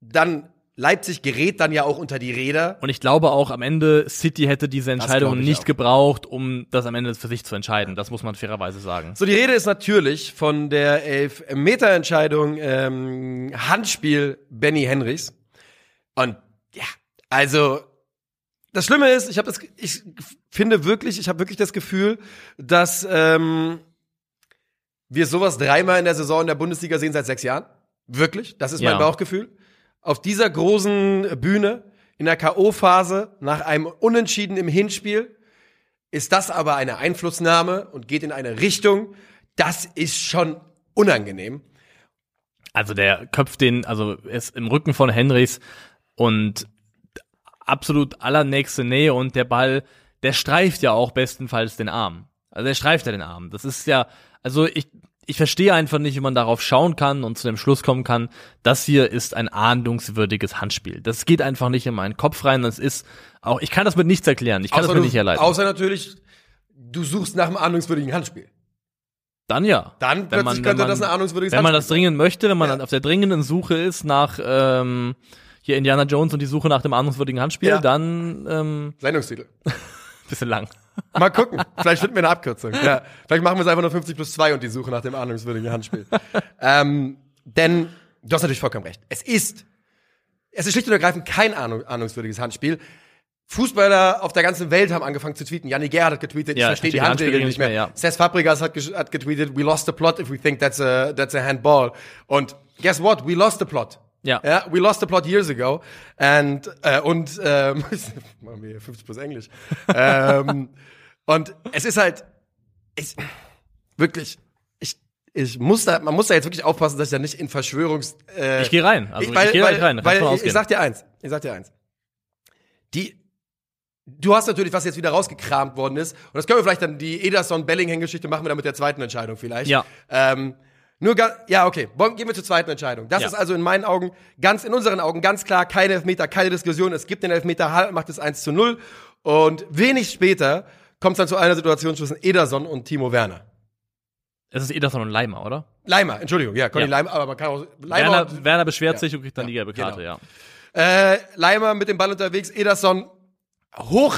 S2: dann Leipzig gerät dann ja auch unter die Räder.
S3: Und ich glaube auch am Ende, City hätte diese Entscheidung nicht auch. gebraucht, um das am Ende für sich zu entscheiden. Das muss man fairerweise sagen.
S2: So, die Rede ist natürlich von der Elf-Meter-Entscheidung ähm, Handspiel Benny Henrichs. Und ja, also das Schlimme ist, ich habe das, ich finde wirklich, ich habe wirklich das Gefühl, dass ähm, wir sowas dreimal in der Saison in der Bundesliga sehen seit sechs Jahren. Wirklich, das ist mein ja. Bauchgefühl auf dieser großen Bühne in der K.O.-Phase nach einem Unentschieden im Hinspiel ist das aber eine Einflussnahme und geht in eine Richtung, das ist schon unangenehm.
S3: Also der köpft den, also ist im Rücken von Henrys und absolut allernächste Nähe und der Ball, der streift ja auch bestenfalls den Arm. Also der streift ja den Arm. Das ist ja, also ich, ich verstehe einfach nicht, wie man darauf schauen kann und zu dem Schluss kommen kann, das hier ist ein ahndungswürdiges Handspiel. Das geht einfach nicht in meinen Kopf rein. Das ist auch, ich kann das mit nichts erklären. Ich kann außer das mir nicht erleiden.
S2: Außer natürlich, du suchst nach einem ahndungswürdigen Handspiel.
S3: Dann ja.
S2: Dann plötzlich man, könnte man, das ein ahnungswürdiges
S3: Wenn man das dringend möchte, wenn man ja. auf der dringenden Suche ist nach ähm, hier Indiana Jones und die Suche nach dem ahnungswürdigen Handspiel, ja. dann ähm,
S2: Sendungstitel. (laughs)
S3: bisschen lang.
S2: Mal gucken. Vielleicht finden wir eine Abkürzung. Ja. Vielleicht machen wir es einfach nur 50 plus 2 und die Suche nach dem ahnungswürdigen Handspiel. ähm, denn du hast natürlich vollkommen recht. Es ist, es ist schlicht und ergreifend kein ahnung, ahnungswürdiges Handspiel. Fußballer auf der ganzen Welt haben angefangen zu tweeten. Janni Gerhardt hat getweetet,
S3: ja,
S2: ich verstehe die Handregel nicht mehr. mehr ja. Cesc Fabregas hat, hat getweetet, we lost the plot if we think that's a, that's a handball. Und guess what? We lost the plot.
S3: Ja.
S2: ja. We lost the plot years ago. And, äh, und, ähm, (laughs) machen wir hier 50 plus Englisch. ähm, (laughs) und es ist halt, ich, wirklich, ich, ich muss da, man muss da jetzt wirklich aufpassen, dass ich da nicht in Verschwörungs,
S3: äh, Ich gehe rein. Also
S2: ich, weil,
S3: ich gehe
S2: weil, rein. Weil, ich, ich sag dir eins, ich sag dir eins. Die, Du hast natürlich, was jetzt wieder rausgekramt worden ist, und das können wir vielleicht dann die Ederson-Bellingham-Geschichte machen wir dann mit der zweiten Entscheidung vielleicht.
S3: Ja.
S2: Ähm, nur ja, okay. Gehen wir zur zweiten Entscheidung. Das ja. ist also in meinen Augen, ganz in unseren Augen ganz klar keine Elfmeter, keine Diskussion. Es gibt den Elfmeter, Hall macht es 1 zu 0. Und wenig später kommt es dann zu einer Situation zwischen Ederson und Timo Werner.
S3: Es ist Ederson und Leimer, oder?
S2: Leimer, Entschuldigung, ja, Conny ja. Leimer, aber man kann auch
S3: Leimer Werner, und, Werner beschwert ja. sich und kriegt dann die gelbe Karte, genau.
S2: ja. Äh, Leimer mit dem Ball unterwegs, Ederson hoch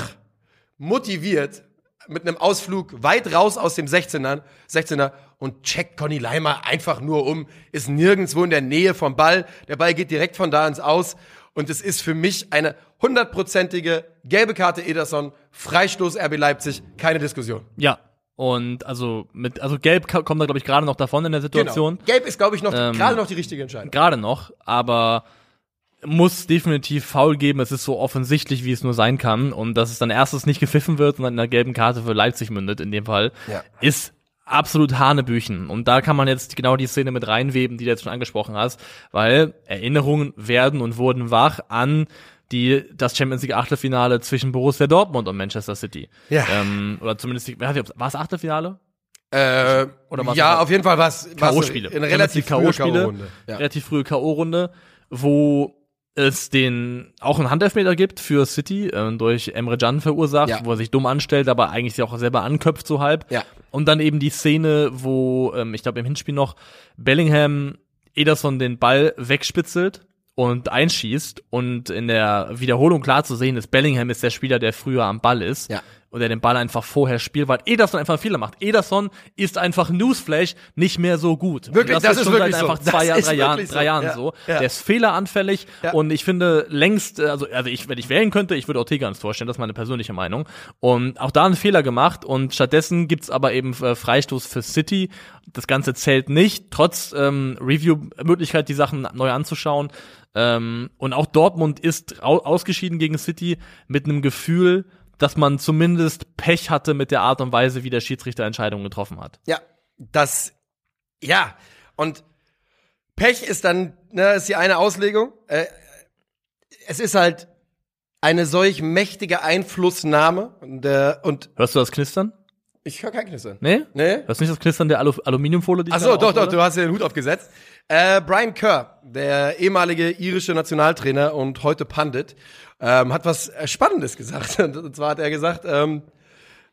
S2: motiviert mit einem Ausflug weit raus aus dem 16er, 16er und checkt Conny Leimer einfach nur um, ist nirgendwo in der Nähe vom Ball. Der Ball geht direkt von da ins Aus. Und es ist für mich eine hundertprozentige gelbe Karte Ederson, Freistoß RB Leipzig, keine Diskussion.
S3: Ja, und also mit, also Gelb kommt da glaube ich gerade noch davon in der Situation.
S2: Genau. Gelb ist glaube ich noch ähm, gerade noch die richtige Entscheidung.
S3: Gerade noch, aber muss definitiv faul geben. Es ist so offensichtlich, wie es nur sein kann. Und dass es dann erstes nicht gepfiffen wird und dann in einer gelben Karte für Leipzig mündet, in dem Fall, ja. ist absolut Hanebüchen. Und da kann man jetzt genau die Szene mit reinweben, die du jetzt schon angesprochen hast, weil Erinnerungen werden und wurden wach an die das Champions League Achtelfinale zwischen Borussia Dortmund und Manchester City.
S2: Ja.
S3: Ähm, oder zumindest, war es Achtelfinale?
S2: Äh, oder ja, auf jeden Fall war es
S3: K.O.-Spiele.
S2: Eine relativ frühe
S3: K.O.-Runde. Ja. Relativ frühe K.O.-Runde, wo es den auch einen Handelfmeter gibt für City äh, durch Emre Can verursacht, ja. wo er sich dumm anstellt, aber eigentlich sich auch selber anköpft so halb.
S2: Ja.
S3: Und dann eben die Szene, wo ähm, ich glaube im Hinspiel noch Bellingham Ederson den Ball wegspitzelt und einschießt und in der Wiederholung klar zu sehen ist, Bellingham ist der Spieler, der früher am Ball ist.
S2: Ja.
S3: Oder den Ball einfach vorher spielt, weil Ederson einfach Fehler macht. Ederson ist einfach Newsflash nicht mehr so gut.
S2: Wirklich, das, das, ist, schon seit
S3: einfach so. (laughs) zwei Jahren, drei Jahren, so. drei Jahren ja, so. Ja. Der ist fehleranfällig ja. und ich finde längst, also, also ich, wenn ich wählen könnte, ich würde Ortega ins vorstellen, das ist meine persönliche Meinung. Und auch da einen Fehler gemacht und stattdessen gibt's aber eben äh, Freistoß für City. Das Ganze zählt nicht, trotz ähm, Review-Möglichkeit, die Sachen neu anzuschauen. Ähm, und auch Dortmund ist ausgeschieden gegen City mit einem Gefühl, dass man zumindest Pech hatte mit der Art und Weise, wie der Schiedsrichter Entscheidungen getroffen hat.
S2: Ja, das, ja, und Pech ist dann, ne, ist die eine Auslegung. Äh, es ist halt eine solch mächtige Einflussnahme und, äh, und
S3: Hörst du das Knistern?
S2: Ich höre kein Knistern.
S3: Nee? Nee? Hörst du nicht das Knistern der Alu Aluminiumfolie?
S2: Die Ach so, doch, doch, du hast dir den Hut aufgesetzt. Äh, Brian Kerr, der ehemalige irische Nationaltrainer und heute Pandit, ähm, hat was Spannendes gesagt. (laughs) Und zwar hat er gesagt, ähm,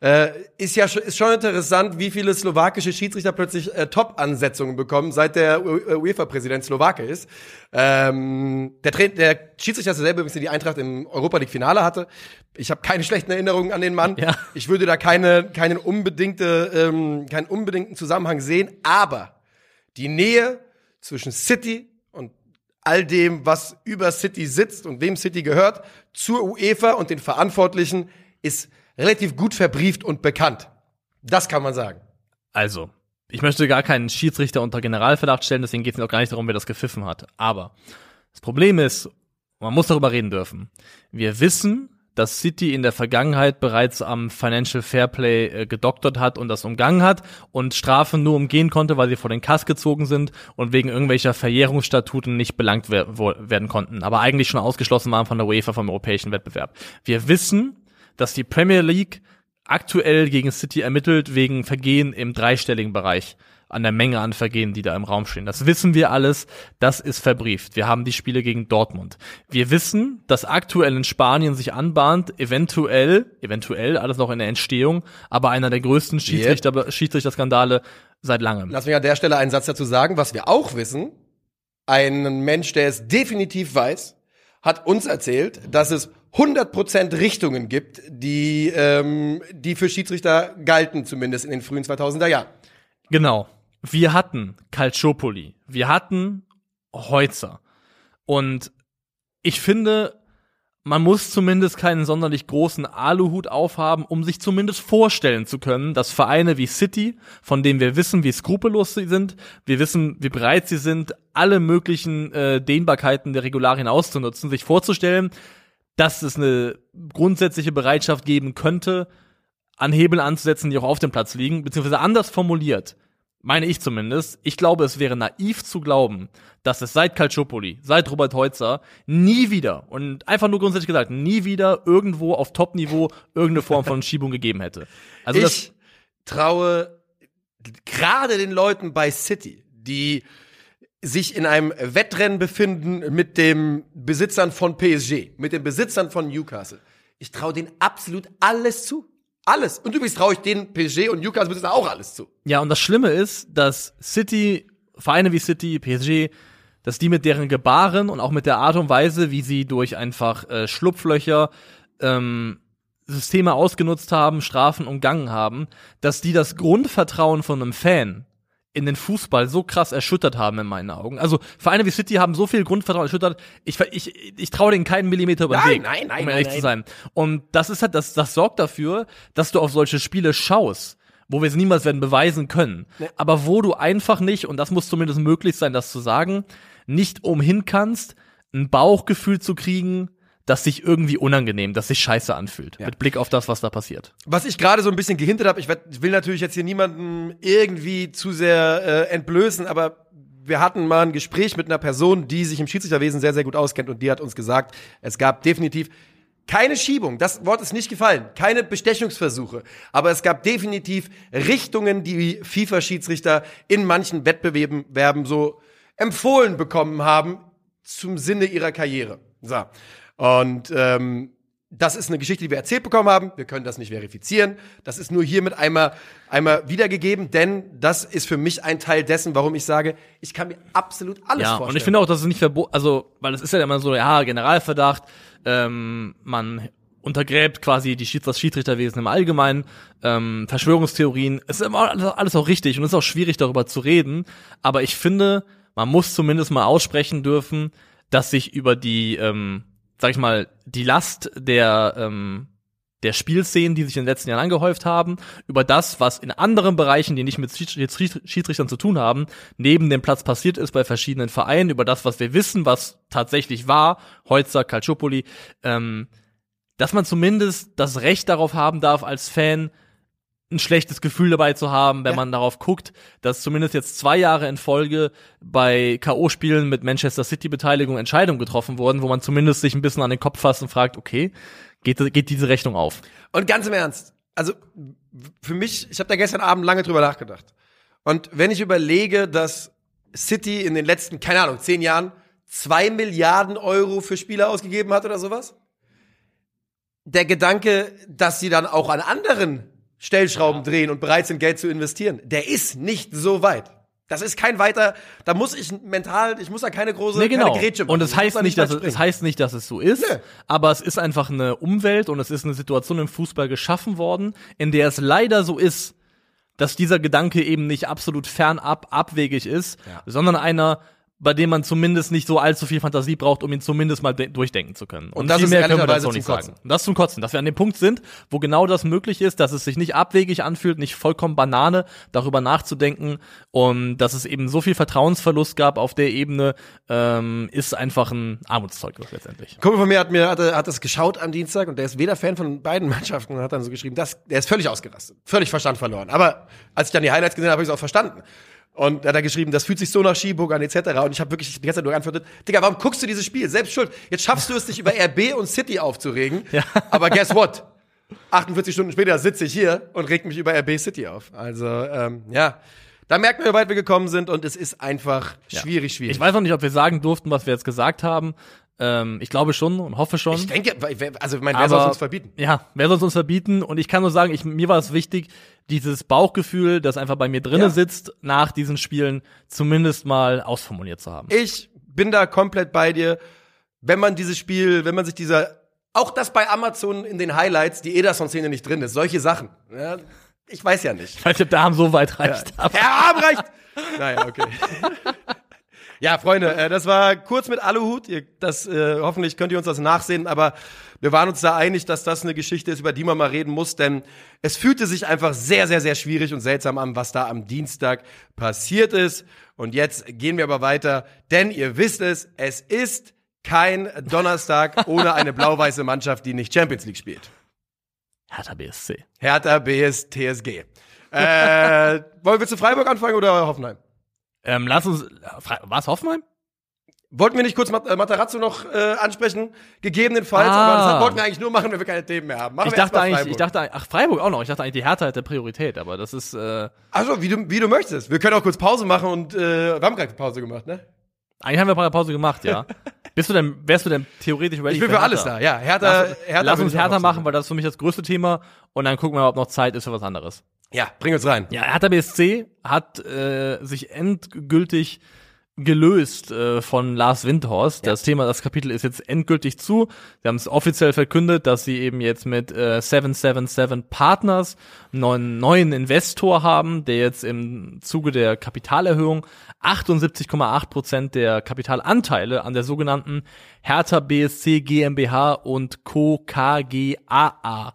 S2: äh, ist ja schon, ist schon interessant, wie viele slowakische Schiedsrichter plötzlich äh, Top-Ansetzungen bekommen, seit der äh, UEFA-Präsident Slowake ist. Ähm, der, Tra der Schiedsrichter selber übrigens die Eintracht im Europa League-Finale hatte. Ich habe keine schlechten Erinnerungen an den Mann. Ja. Ich würde da keine, keine unbedingte, ähm, keinen unbedingten Zusammenhang sehen, aber die Nähe zwischen City und all dem, was über City sitzt und wem City gehört, zur UEFA und den Verantwortlichen ist relativ gut verbrieft und bekannt. Das kann man sagen.
S3: Also, ich möchte gar keinen Schiedsrichter unter Generalverdacht stellen, deswegen geht es mir auch gar nicht darum, wer das gepfiffen hat. Aber das Problem ist, man muss darüber reden dürfen. Wir wissen, dass City in der Vergangenheit bereits am Financial Fairplay äh, gedoktert hat und das umgangen hat und Strafen nur umgehen konnte, weil sie vor den Kass gezogen sind und wegen irgendwelcher Verjährungsstatuten nicht belangt wer werden konnten, aber eigentlich schon ausgeschlossen waren von der UEFA vom europäischen Wettbewerb. Wir wissen, dass die Premier League aktuell gegen City ermittelt wegen Vergehen im dreistelligen Bereich an der Menge an Vergehen, die da im Raum stehen. Das wissen wir alles, das ist verbrieft. Wir haben die Spiele gegen Dortmund. Wir wissen, dass aktuell in Spanien sich anbahnt, eventuell, eventuell, alles noch in der Entstehung, aber einer der größten Schiedsrichter, yep. Schiedsrichterskandale seit langem.
S2: Lass mich an der Stelle einen Satz dazu sagen, was wir auch wissen. Ein Mensch, der es definitiv weiß, hat uns erzählt, dass es 100% Richtungen gibt, die, ähm, die für Schiedsrichter galten, zumindest in den frühen 2000er Jahren.
S3: Genau wir hatten Calciopoli, wir hatten Heutzer. Und ich finde, man muss zumindest keinen sonderlich großen Aluhut aufhaben, um sich zumindest vorstellen zu können, dass Vereine wie City, von denen wir wissen, wie skrupellos sie sind, wir wissen, wie bereit sie sind, alle möglichen äh, Dehnbarkeiten der Regularien auszunutzen, sich vorzustellen, dass es eine grundsätzliche Bereitschaft geben könnte, an Hebel anzusetzen, die auch auf dem Platz liegen, beziehungsweise anders formuliert meine ich zumindest, ich glaube, es wäre naiv zu glauben, dass es seit Calciopoli, seit Robert Heutzer nie wieder und einfach nur grundsätzlich gesagt, nie wieder irgendwo auf Top-Niveau irgendeine Form von Schiebung gegeben hätte.
S2: Also ich traue gerade den Leuten bei City, die sich in einem Wettrennen befinden mit den Besitzern von PSG, mit den Besitzern von Newcastle. Ich traue denen absolut alles zu. Alles. Und übrigens traue ich den PSG und Newcastle Besitzer auch alles zu.
S3: Ja, und das Schlimme ist, dass City, Vereine wie City, PSG, dass die mit deren Gebaren und auch mit der Art und Weise, wie sie durch einfach äh, Schlupflöcher ähm, Systeme ausgenutzt haben, Strafen umgangen haben, dass die das Grundvertrauen von einem Fan in den Fußball so krass erschüttert haben in meinen Augen. Also Vereine wie City haben so viel Grundvertrauen erschüttert. Ich ich, ich traue denen keinen Millimeter über den
S2: Weg, nein, nein,
S3: um ehrlich
S2: nein,
S3: zu sein. Und das ist halt das das sorgt dafür, dass du auf solche Spiele schaust wo wir es niemals werden beweisen können, nee. aber wo du einfach nicht und das muss zumindest möglich sein, das zu sagen, nicht umhin kannst, ein Bauchgefühl zu kriegen, das sich irgendwie unangenehm, das sich scheiße anfühlt. Ja. Mit Blick auf das, was da passiert.
S2: Was ich gerade so ein bisschen gehindert habe, ich, will natürlich jetzt hier niemanden irgendwie zu sehr äh, entblößen, aber wir hatten mal ein Gespräch mit einer Person, die sich im Schiedsrichterwesen sehr, sehr gut auskennt und die hat uns gesagt, es gab definitiv keine Schiebung, das Wort ist nicht gefallen, keine Bestechungsversuche, aber es gab definitiv Richtungen, die FIFA-Schiedsrichter in manchen Wettbewerben so empfohlen bekommen haben zum Sinne ihrer Karriere. So. Und ähm, das ist eine Geschichte, die wir erzählt bekommen haben. Wir können das nicht verifizieren. Das ist nur hiermit einmal, einmal wiedergegeben, denn das ist für mich ein Teil dessen, warum ich sage, ich kann mir absolut alles ja, vorstellen.
S3: Und ich finde auch, dass es nicht verboten, also, weil es ist ja immer so, ja, Generalverdacht, ähm, man untergräbt quasi die Schieds das Schiedsrichterwesen im Allgemeinen, ähm, Verschwörungstheorien. Es ist immer alles auch richtig und es ist auch schwierig darüber zu reden, aber ich finde, man muss zumindest mal aussprechen dürfen, dass sich über die, ähm, sag ich mal, die Last der ähm, der Spielszenen, die sich in den letzten Jahren angehäuft haben, über das, was in anderen Bereichen, die nicht mit Schiedsrichtern zu tun haben, neben dem Platz passiert ist bei verschiedenen Vereinen, über das, was wir wissen, was tatsächlich war, Holzer, Calciopoli, ähm, dass man zumindest das Recht darauf haben darf, als Fan ein schlechtes Gefühl dabei zu haben, wenn ja. man darauf guckt, dass zumindest jetzt zwei Jahre in Folge bei K.O.-Spielen mit Manchester City-Beteiligung Entscheidungen getroffen wurden, wo man zumindest sich ein bisschen an den Kopf fasst und fragt, okay, geht, geht diese Rechnung auf.
S2: Und ganz im Ernst, also für mich, ich habe da gestern Abend lange drüber nachgedacht. Und wenn ich überlege, dass City in den letzten, keine Ahnung, zehn Jahren zwei Milliarden Euro für Spieler ausgegeben hat oder sowas, der Gedanke, dass sie dann auch an anderen Stellschrauben ja. drehen und bereit sind, Geld zu investieren, der ist nicht so weit. Das ist kein weiter, da muss ich mental, ich muss da keine große
S3: nee, genau. keine Grätsche machen. Und es heißt nicht, dass es, es, heißt nicht, dass es so ist, nee. aber es ist einfach eine Umwelt und es ist eine Situation im Fußball geschaffen worden, in der es leider so ist, dass dieser Gedanke eben nicht absolut fernab abwegig ist, ja. sondern einer bei dem man zumindest nicht so allzu viel Fantasie braucht, um ihn zumindest mal durchdenken zu können.
S2: Und, und das ist mehr können wir dazu
S3: nicht sagen. Das zum Kotzen, dass wir an dem Punkt sind, wo genau das möglich ist, dass es sich nicht abwegig anfühlt, nicht vollkommen Banane, darüber nachzudenken und dass es eben so viel Vertrauensverlust gab auf der Ebene, ähm, ist einfach ein Armutszeugnis letztendlich.
S2: Ein Kumpel von mir hat mir hat, hat das geschaut am Dienstag und der ist weder Fan von beiden (laughs) Mannschaften und hat dann so geschrieben, dass der ist völlig ausgerastet, völlig Verstand verloren. Aber als ich dann die Highlights gesehen habe, habe ich es auch verstanden. Und er hat da geschrieben, das fühlt sich so nach Skiburg an, etc. Und ich habe wirklich die ganze Zeit nur geantwortet, Digga, warum guckst du dieses Spiel? Selbst schuld. Jetzt schaffst du es, dich über RB und City aufzuregen. Ja. Aber guess what? 48 Stunden später sitze ich hier und reg mich über RB City auf. Also, ähm, ja. Da merkt man, wie weit wir gekommen sind und es ist einfach schwierig, schwierig.
S3: Ich weiß noch nicht, ob wir sagen durften, was wir jetzt gesagt haben. Ähm, ich glaube schon und hoffe schon.
S2: Ich denke, also ich meine, wer soll es uns verbieten?
S3: Ja, wer soll es uns verbieten? Und ich kann nur sagen, ich, mir war es wichtig, dieses Bauchgefühl, das einfach bei mir drinnen ja. sitzt, nach diesen Spielen zumindest mal ausformuliert zu haben.
S2: Ich bin da komplett bei dir. Wenn man dieses Spiel, wenn man sich dieser, auch das bei Amazon in den Highlights, die Ederson-Szene nicht drin ist, solche Sachen. Ja, ich weiß ja nicht.
S3: Ich weiß nicht, ob der Arm so weit reicht.
S2: Ja, der Arm reicht! naja, okay. (laughs) Ja, Freunde, äh, das war kurz mit Aluhut. Ihr, das, äh, hoffentlich könnt ihr uns das nachsehen, aber wir waren uns da einig, dass das eine Geschichte ist, über die man mal reden muss, denn es fühlte sich einfach sehr, sehr, sehr schwierig und seltsam an, was da am Dienstag passiert ist. Und jetzt gehen wir aber weiter, denn ihr wisst es, es ist kein Donnerstag (laughs) ohne eine blau-weiße Mannschaft, die nicht Champions League spielt.
S3: Hertha BSC.
S2: Hertha BS TSG. Äh, wollen wir zu Freiburg anfangen oder Hoffenheim?
S3: Ähm, lass uns. War es Hoffenheim?
S2: Wollten wir nicht kurz Mat äh, Matarazzo noch äh, ansprechen? Gegebenenfalls, ah. aber das wollten wir eigentlich nur machen, wenn wir keine Themen mehr haben. Machen
S3: ich dachte eigentlich, ich dachte, ach Freiburg auch noch. Ich dachte eigentlich, die Hertha hätte Priorität, aber das ist. Äh
S2: also wie du wie du möchtest. Wir können auch kurz Pause machen und äh, wir haben gerade Pause gemacht, ne?
S3: Eigentlich haben wir eine Pause gemacht, ja. (laughs) Bist du denn, wärst du denn theoretisch
S2: ready? Ich bin für, für alles da, ja. Hertha,
S3: lass, Hertha lass uns Hertha machen, weil das ist für mich das größte Thema und dann gucken wir, ob noch Zeit ist für was anderes.
S2: Ja, bring uns rein.
S3: Ja, Hertha BSC hat äh, sich endgültig gelöst äh, von Lars Windhorst. Ja. Das Thema, das Kapitel ist jetzt endgültig zu. Sie haben es offiziell verkündet, dass sie eben jetzt mit äh, 777 Partners einen neuen, neuen Investor haben, der jetzt im Zuge der Kapitalerhöhung 78,8 Prozent der Kapitalanteile an der sogenannten Hertha BSC GmbH und Co. KGAA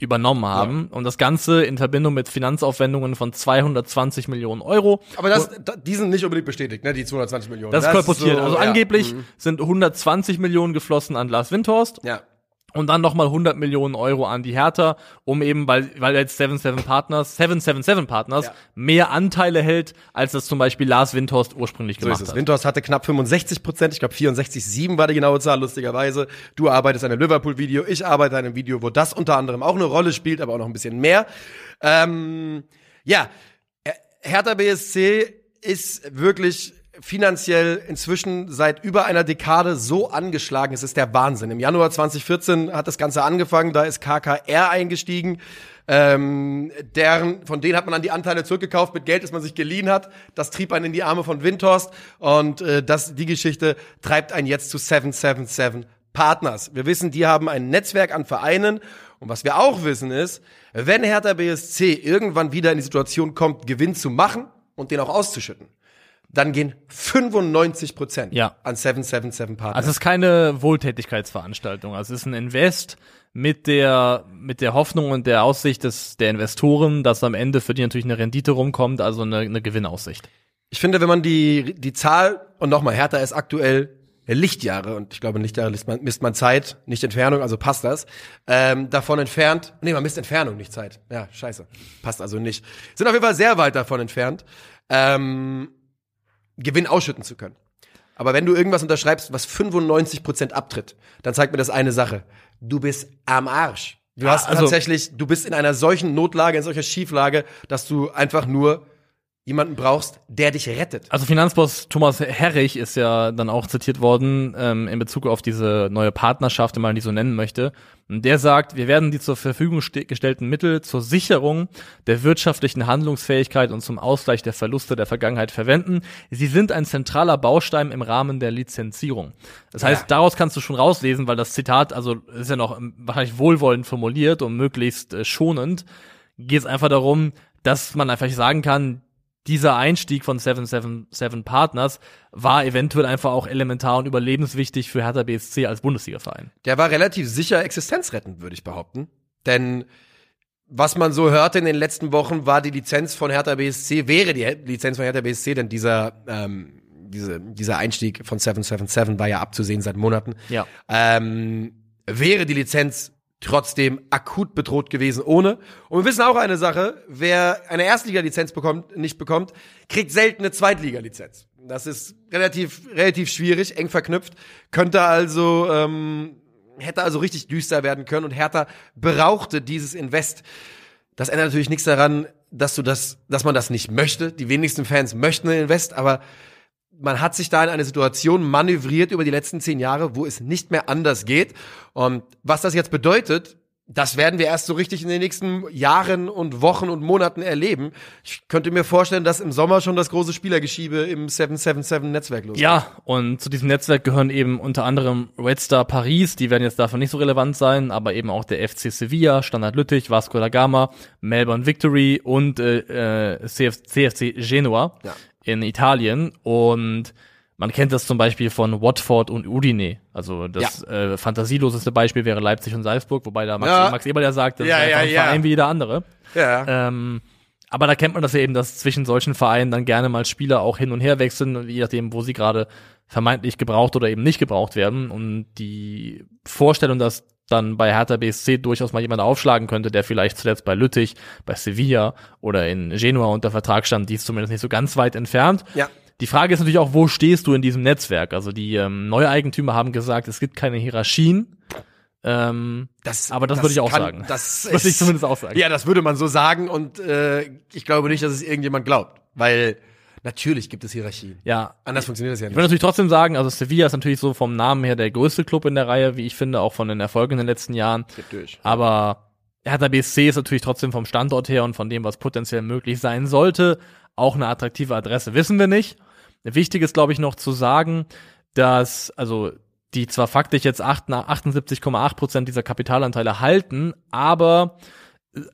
S3: übernommen haben. Ja. Und das Ganze in Verbindung mit Finanzaufwendungen von 220 Millionen Euro.
S2: Aber das, die sind nicht unbedingt bestätigt, ne, die 220 Millionen.
S3: Das, das ist kolportiert. So, also ja. angeblich mhm. sind 120 Millionen geflossen an Lars Windhorst.
S2: Ja
S3: und dann nochmal 100 Millionen Euro an die Hertha, um eben, weil, weil jetzt 77 Partners, 777 Partners ja. mehr Anteile hält, als das zum Beispiel Lars Windhorst ursprünglich so gemacht hat.
S2: Windhorst hatte knapp 65 Prozent, ich glaube 64,7 war die genaue Zahl, lustigerweise. Du arbeitest an einem Liverpool-Video, ich arbeite an einem Video, wo das unter anderem auch eine Rolle spielt, aber auch noch ein bisschen mehr. Ähm, ja, Hertha BSC ist wirklich finanziell inzwischen seit über einer Dekade so angeschlagen. Es ist der Wahnsinn. Im Januar 2014 hat das Ganze angefangen. Da ist KKR eingestiegen. Ähm, deren, von denen hat man dann die Anteile zurückgekauft mit Geld, das man sich geliehen hat. Das trieb einen in die Arme von Windhorst. Und äh, das, die Geschichte treibt einen jetzt zu 777 Partners. Wir wissen, die haben ein Netzwerk an Vereinen. Und was wir auch wissen ist, wenn Hertha BSC irgendwann wieder in die Situation kommt, Gewinn zu machen und den auch auszuschütten, dann gehen 95 Prozent
S3: ja.
S2: an 777 Partners.
S3: Also es ist keine Wohltätigkeitsveranstaltung. Also es ist ein Invest mit der, mit der Hoffnung und der Aussicht des, der Investoren, dass am Ende für die natürlich eine Rendite rumkommt, also eine, eine Gewinnaussicht.
S2: Ich finde, wenn man die, die Zahl, und nochmal, Hertha ist aktuell Lichtjahre, und ich glaube, Lichtjahre misst man, misst man Zeit, nicht Entfernung, also passt das, ähm, davon entfernt, nee, man misst Entfernung, nicht Zeit. Ja, scheiße. Passt also nicht. Sind auf jeden Fall sehr weit davon entfernt. Ähm, Gewinn ausschütten zu können. Aber wenn du irgendwas unterschreibst, was 95% abtritt, dann zeigt mir das eine Sache. Du bist am Arsch. Du hast also, tatsächlich, du bist in einer solchen Notlage, in solcher Schieflage, dass du einfach nur jemanden brauchst, der dich rettet.
S3: Also Finanzboss Thomas Herrich ist ja dann auch zitiert worden ähm, in Bezug auf diese neue Partnerschaft, wenn man die so nennen möchte. Und der sagt, wir werden die zur Verfügung gestellten Mittel zur Sicherung der wirtschaftlichen Handlungsfähigkeit und zum Ausgleich der Verluste der Vergangenheit verwenden. Sie sind ein zentraler Baustein im Rahmen der Lizenzierung. Das heißt, ja. daraus kannst du schon rauslesen, weil das Zitat, also ist ja noch wahrscheinlich wohlwollend formuliert und möglichst äh, schonend, geht es einfach darum, dass man einfach sagen kann, dieser Einstieg von 777 Partners war eventuell einfach auch elementar und überlebenswichtig für Hertha BSC als Bundesliga-Verein.
S2: Der war relativ sicher existenzrettend, würde ich behaupten. Denn was man so hörte in den letzten Wochen, war die Lizenz von Hertha BSC, wäre die Lizenz von Hertha BSC, denn dieser, ähm, diese, dieser Einstieg von 777 war ja abzusehen seit Monaten.
S3: Ja.
S2: Ähm, wäre die Lizenz trotzdem akut bedroht gewesen ohne. Und wir wissen auch eine Sache, wer eine Erstliga-Lizenz bekommt, nicht bekommt, kriegt selten eine Zweitliga-Lizenz. Das ist relativ, relativ schwierig, eng verknüpft, könnte also, ähm, hätte also richtig düster werden können und Hertha brauchte dieses Invest. Das ändert natürlich nichts daran, dass du das, dass man das nicht möchte. Die wenigsten Fans möchten Invest, aber man hat sich da in eine Situation manövriert über die letzten zehn Jahre, wo es nicht mehr anders geht. Und was das jetzt bedeutet, das werden wir erst so richtig in den nächsten Jahren und Wochen und Monaten erleben. Ich könnte mir vorstellen, dass im Sommer schon das große Spielergeschiebe im 777-Netzwerk losgeht.
S3: Ja, und zu diesem Netzwerk gehören eben unter anderem Red Star Paris, die werden jetzt davon nicht so relevant sein, aber eben auch der FC Sevilla, Standard Lüttich, Vasco da Gama, Melbourne Victory und äh, äh CF CFC Genua. Ja in Italien und man kennt das zum Beispiel von Watford und Udine. Also das ja. äh, fantasieloseste Beispiel wäre Leipzig und Salzburg, wobei da Max, ja. Max Eberl ja sagt, das ja, ist einfach ein Verein wie jeder andere.
S2: Ja.
S3: Ähm, aber da kennt man das ja eben, dass zwischen solchen Vereinen dann gerne mal Spieler auch hin und her wechseln, je nachdem, wo sie gerade vermeintlich gebraucht oder eben nicht gebraucht werden. Und die Vorstellung, dass dann bei Hertha BSC durchaus mal jemand aufschlagen könnte, der vielleicht zuletzt bei Lüttich, bei Sevilla oder in Genua unter Vertrag stand, die ist zumindest nicht so ganz weit entfernt.
S2: Ja.
S3: Die Frage ist natürlich auch, wo stehst du in diesem Netzwerk? Also die ähm, Neueigentümer haben gesagt, es gibt keine Hierarchien. Ähm, das, aber das, das würde ich auch kann, sagen.
S2: Das, (laughs) das würde ich zumindest auch sagen. Ja, das würde man so sagen und äh, ich glaube nicht, dass es irgendjemand glaubt, weil Natürlich gibt es Hierarchien.
S3: Ja.
S2: Anders funktioniert das ja nicht.
S3: Ich würde natürlich trotzdem sagen, also Sevilla ist natürlich so vom Namen her der größte Club in der Reihe, wie ich finde, auch von den Erfolgen in den letzten Jahren.
S2: Durch.
S3: Aber Hertha BSC ist natürlich trotzdem vom Standort her und von dem, was potenziell möglich sein sollte, auch eine attraktive Adresse. Wissen wir nicht. Wichtig ist, glaube ich, noch zu sagen, dass, also, die zwar faktisch jetzt 78,8 Prozent dieser Kapitalanteile halten, aber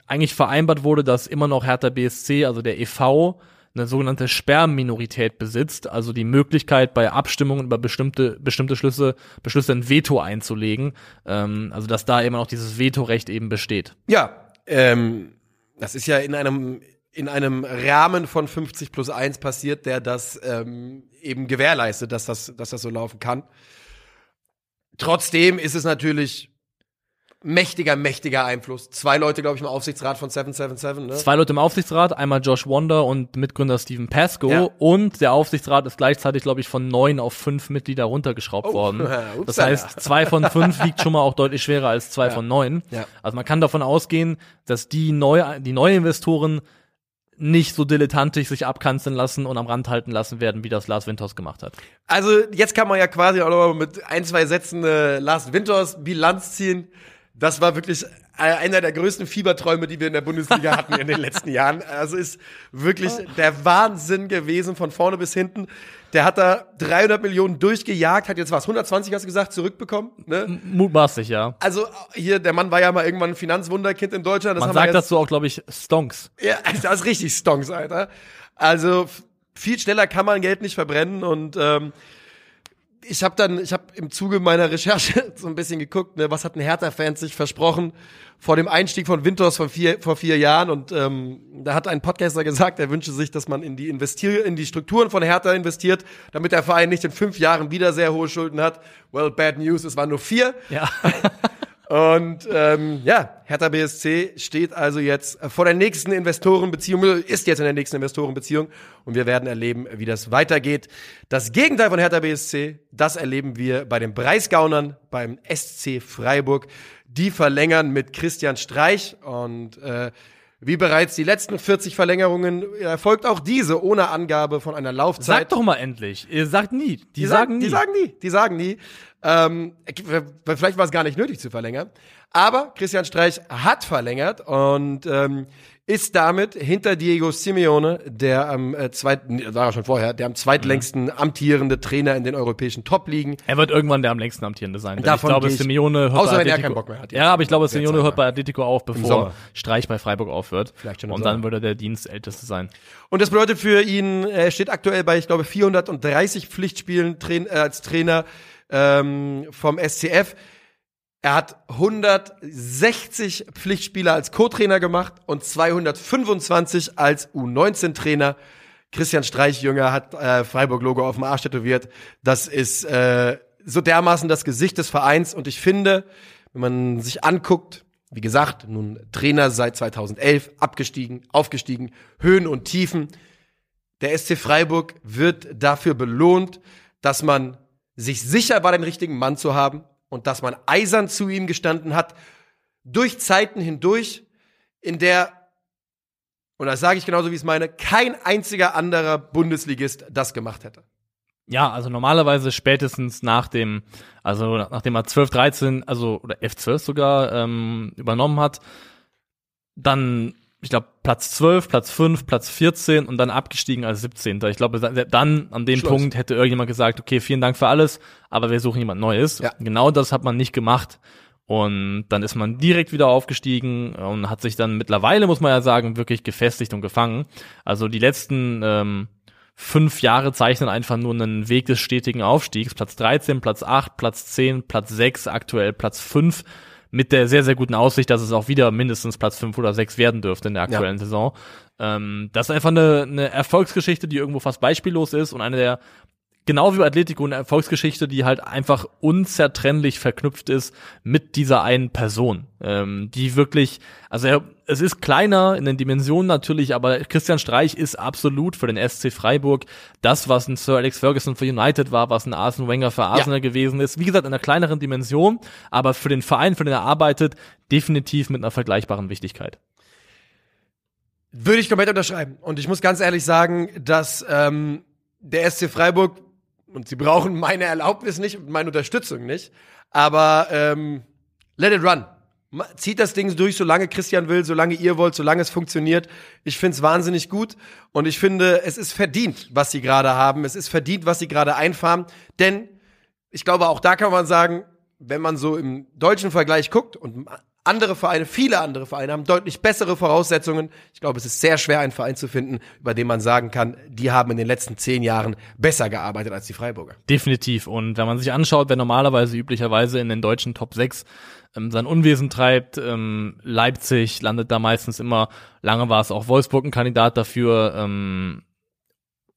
S3: eigentlich vereinbart wurde, dass immer noch Hertha BSC, also der EV, eine sogenannte Sperrminorität besitzt, also die Möglichkeit bei Abstimmungen über bestimmte bestimmte Schlüsse Beschlüsse ein Veto einzulegen, ähm, also dass da immer noch dieses Vetorecht eben besteht.
S2: Ja, ähm, das ist ja in einem in einem Rahmen von 50 plus 1 passiert, der das ähm, eben gewährleistet, dass das, dass das so laufen kann. Trotzdem ist es natürlich mächtiger, mächtiger Einfluss. Zwei Leute, glaube ich, im Aufsichtsrat von 777. Ne?
S3: Zwei Leute im Aufsichtsrat, einmal Josh Wonder und Mitgründer Steven Pasco. Ja. Und der Aufsichtsrat ist gleichzeitig, glaube ich, von neun auf fünf Mitglieder runtergeschraubt oh. worden. (laughs) das heißt, zwei von fünf wiegt schon mal auch deutlich schwerer als zwei ja. von neun.
S2: Ja.
S3: Also man kann davon ausgehen, dass die neue, die neue Investoren nicht so dilettantisch sich abkanzeln lassen und am Rand halten lassen werden, wie das Lars Winters gemacht hat.
S2: Also jetzt kann man ja quasi auch noch mit ein, zwei Sätzen äh, Lars Winters Bilanz ziehen das war wirklich einer der größten Fieberträume, die wir in der Bundesliga hatten in den letzten (laughs) Jahren. Also ist wirklich der Wahnsinn gewesen von vorne bis hinten. Der hat da 300 Millionen durchgejagt, hat jetzt was, 120 hast du gesagt, zurückbekommen? Ne?
S3: Mutmaßlich, ja.
S2: Also hier, der Mann war ja mal irgendwann ein Finanzwunderkind in Deutschland.
S3: Das Man sagt dazu auch, glaube ich, Stonks.
S2: Ja, (laughs) das ist richtig Stonks, Alter. Also viel schneller kann man Geld nicht verbrennen und ähm, ich habe dann, ich habe im Zuge meiner Recherche (laughs) so ein bisschen geguckt, ne, was hatten Hertha-Fans sich versprochen vor dem Einstieg von Winters vor vier, vor vier Jahren und ähm, da hat ein Podcaster gesagt, er wünsche sich, dass man in die investier in die Strukturen von Hertha investiert, damit der Verein nicht in fünf Jahren wieder sehr hohe Schulden hat. Well, bad news, es waren nur vier.
S3: Ja. (laughs)
S2: Und ähm, ja, Hertha BSC steht also jetzt vor der nächsten Investorenbeziehung, ist jetzt in der nächsten Investorenbeziehung und wir werden erleben, wie das weitergeht. Das Gegenteil von Hertha BSC, das erleben wir bei den Breisgaunern, beim SC Freiburg. Die verlängern mit Christian Streich und äh, wie bereits die letzten 40 Verlängerungen erfolgt auch diese ohne Angabe von einer Laufzeit.
S3: Sag doch mal endlich. Ihr sagt nie. Die,
S2: die
S3: sagen nie.
S2: Die sagen nie. Die sagen nie. Ähm, vielleicht war es gar nicht nötig zu verlängern. Aber Christian Streich hat verlängert und ähm, ist damit hinter Diego Simeone, der am äh, zweiten, war er schon vorher, der am zweitlängsten mhm. amtierende Trainer in den europäischen Top-Ligen.
S3: Er wird irgendwann der am längsten amtierende sein.
S2: Davon ich glaube,
S3: ich, Simeone
S2: hört außer bei wenn er keinen Bock mehr hat.
S3: Ja, aber ich glaube, Simeone hört bei Atletico auf, bevor Streich bei Freiburg aufhört. Vielleicht schon Und dann würde er der Dienstälteste sein.
S2: Und das bedeutet für ihn, er steht aktuell bei, ich glaube, 430 Pflichtspielen äh, als Trainer ähm, vom SCF. Er hat 160 Pflichtspiele als Co-Trainer gemacht und 225 als U19-Trainer. Christian Streichjünger hat äh, Freiburg-Logo auf dem Arsch tätowiert. Das ist äh, so dermaßen das Gesicht des Vereins. Und ich finde, wenn man sich anguckt, wie gesagt, nun Trainer seit 2011, abgestiegen, aufgestiegen, Höhen und Tiefen. Der SC Freiburg wird dafür belohnt, dass man sich sicher war, den richtigen Mann zu haben und dass man eisern zu ihm gestanden hat, durch Zeiten hindurch, in der, und das sage ich genauso, wie ich es meine, kein einziger anderer Bundesligist das gemacht hätte.
S3: Ja, also normalerweise spätestens nach dem, also nachdem er 12, 13, also oder F12 sogar ähm, übernommen hat, dann ich glaube, Platz 12, Platz 5, Platz 14 und dann abgestiegen als 17. Ich glaube, dann an dem Schluss. Punkt hätte irgendjemand gesagt, okay, vielen Dank für alles, aber wir suchen jemand Neues. Ja. Genau das hat man nicht gemacht. Und dann ist man direkt wieder aufgestiegen und hat sich dann mittlerweile, muss man ja sagen, wirklich gefestigt und gefangen. Also die letzten ähm, fünf Jahre zeichnen einfach nur einen Weg des stetigen Aufstiegs. Platz 13, Platz 8, Platz 10, Platz 6, aktuell Platz 5 mit der sehr, sehr guten Aussicht, dass es auch wieder mindestens Platz 5 oder 6 werden dürfte in der aktuellen ja. Saison. Ähm, das ist einfach eine, eine Erfolgsgeschichte, die irgendwo fast beispiellos ist und eine der genau wie bei Atletico eine Erfolgsgeschichte, die halt einfach unzertrennlich verknüpft ist mit dieser einen Person, ähm, die wirklich, also er, es ist kleiner in den Dimensionen natürlich, aber Christian Streich ist absolut für den SC Freiburg das, was ein Sir Alex Ferguson für United war, was ein Arsene Wenger für Arsenal ja. gewesen ist. Wie gesagt, in einer kleineren Dimension, aber für den Verein, für den er arbeitet, definitiv mit einer vergleichbaren Wichtigkeit.
S2: Würde ich komplett unterschreiben. Und ich muss ganz ehrlich sagen, dass ähm, der SC Freiburg und sie brauchen meine Erlaubnis nicht und meine Unterstützung nicht. Aber ähm, let it run. Zieht das Ding durch, solange Christian will, solange ihr wollt, solange es funktioniert. Ich finde es wahnsinnig gut und ich finde, es ist verdient, was sie gerade haben. Es ist verdient, was sie gerade einfahren. Denn ich glaube, auch da kann man sagen, wenn man so im deutschen Vergleich guckt und andere Vereine, viele andere Vereine haben deutlich bessere Voraussetzungen. Ich glaube, es ist sehr schwer, einen Verein zu finden, über den man sagen kann, die haben in den letzten zehn Jahren besser gearbeitet als die Freiburger.
S3: Definitiv. Und wenn man sich anschaut, wer normalerweise üblicherweise in den deutschen Top 6 ähm, sein Unwesen treibt, ähm, Leipzig landet da meistens immer, lange war es auch Wolfsburg ein Kandidat dafür, ähm,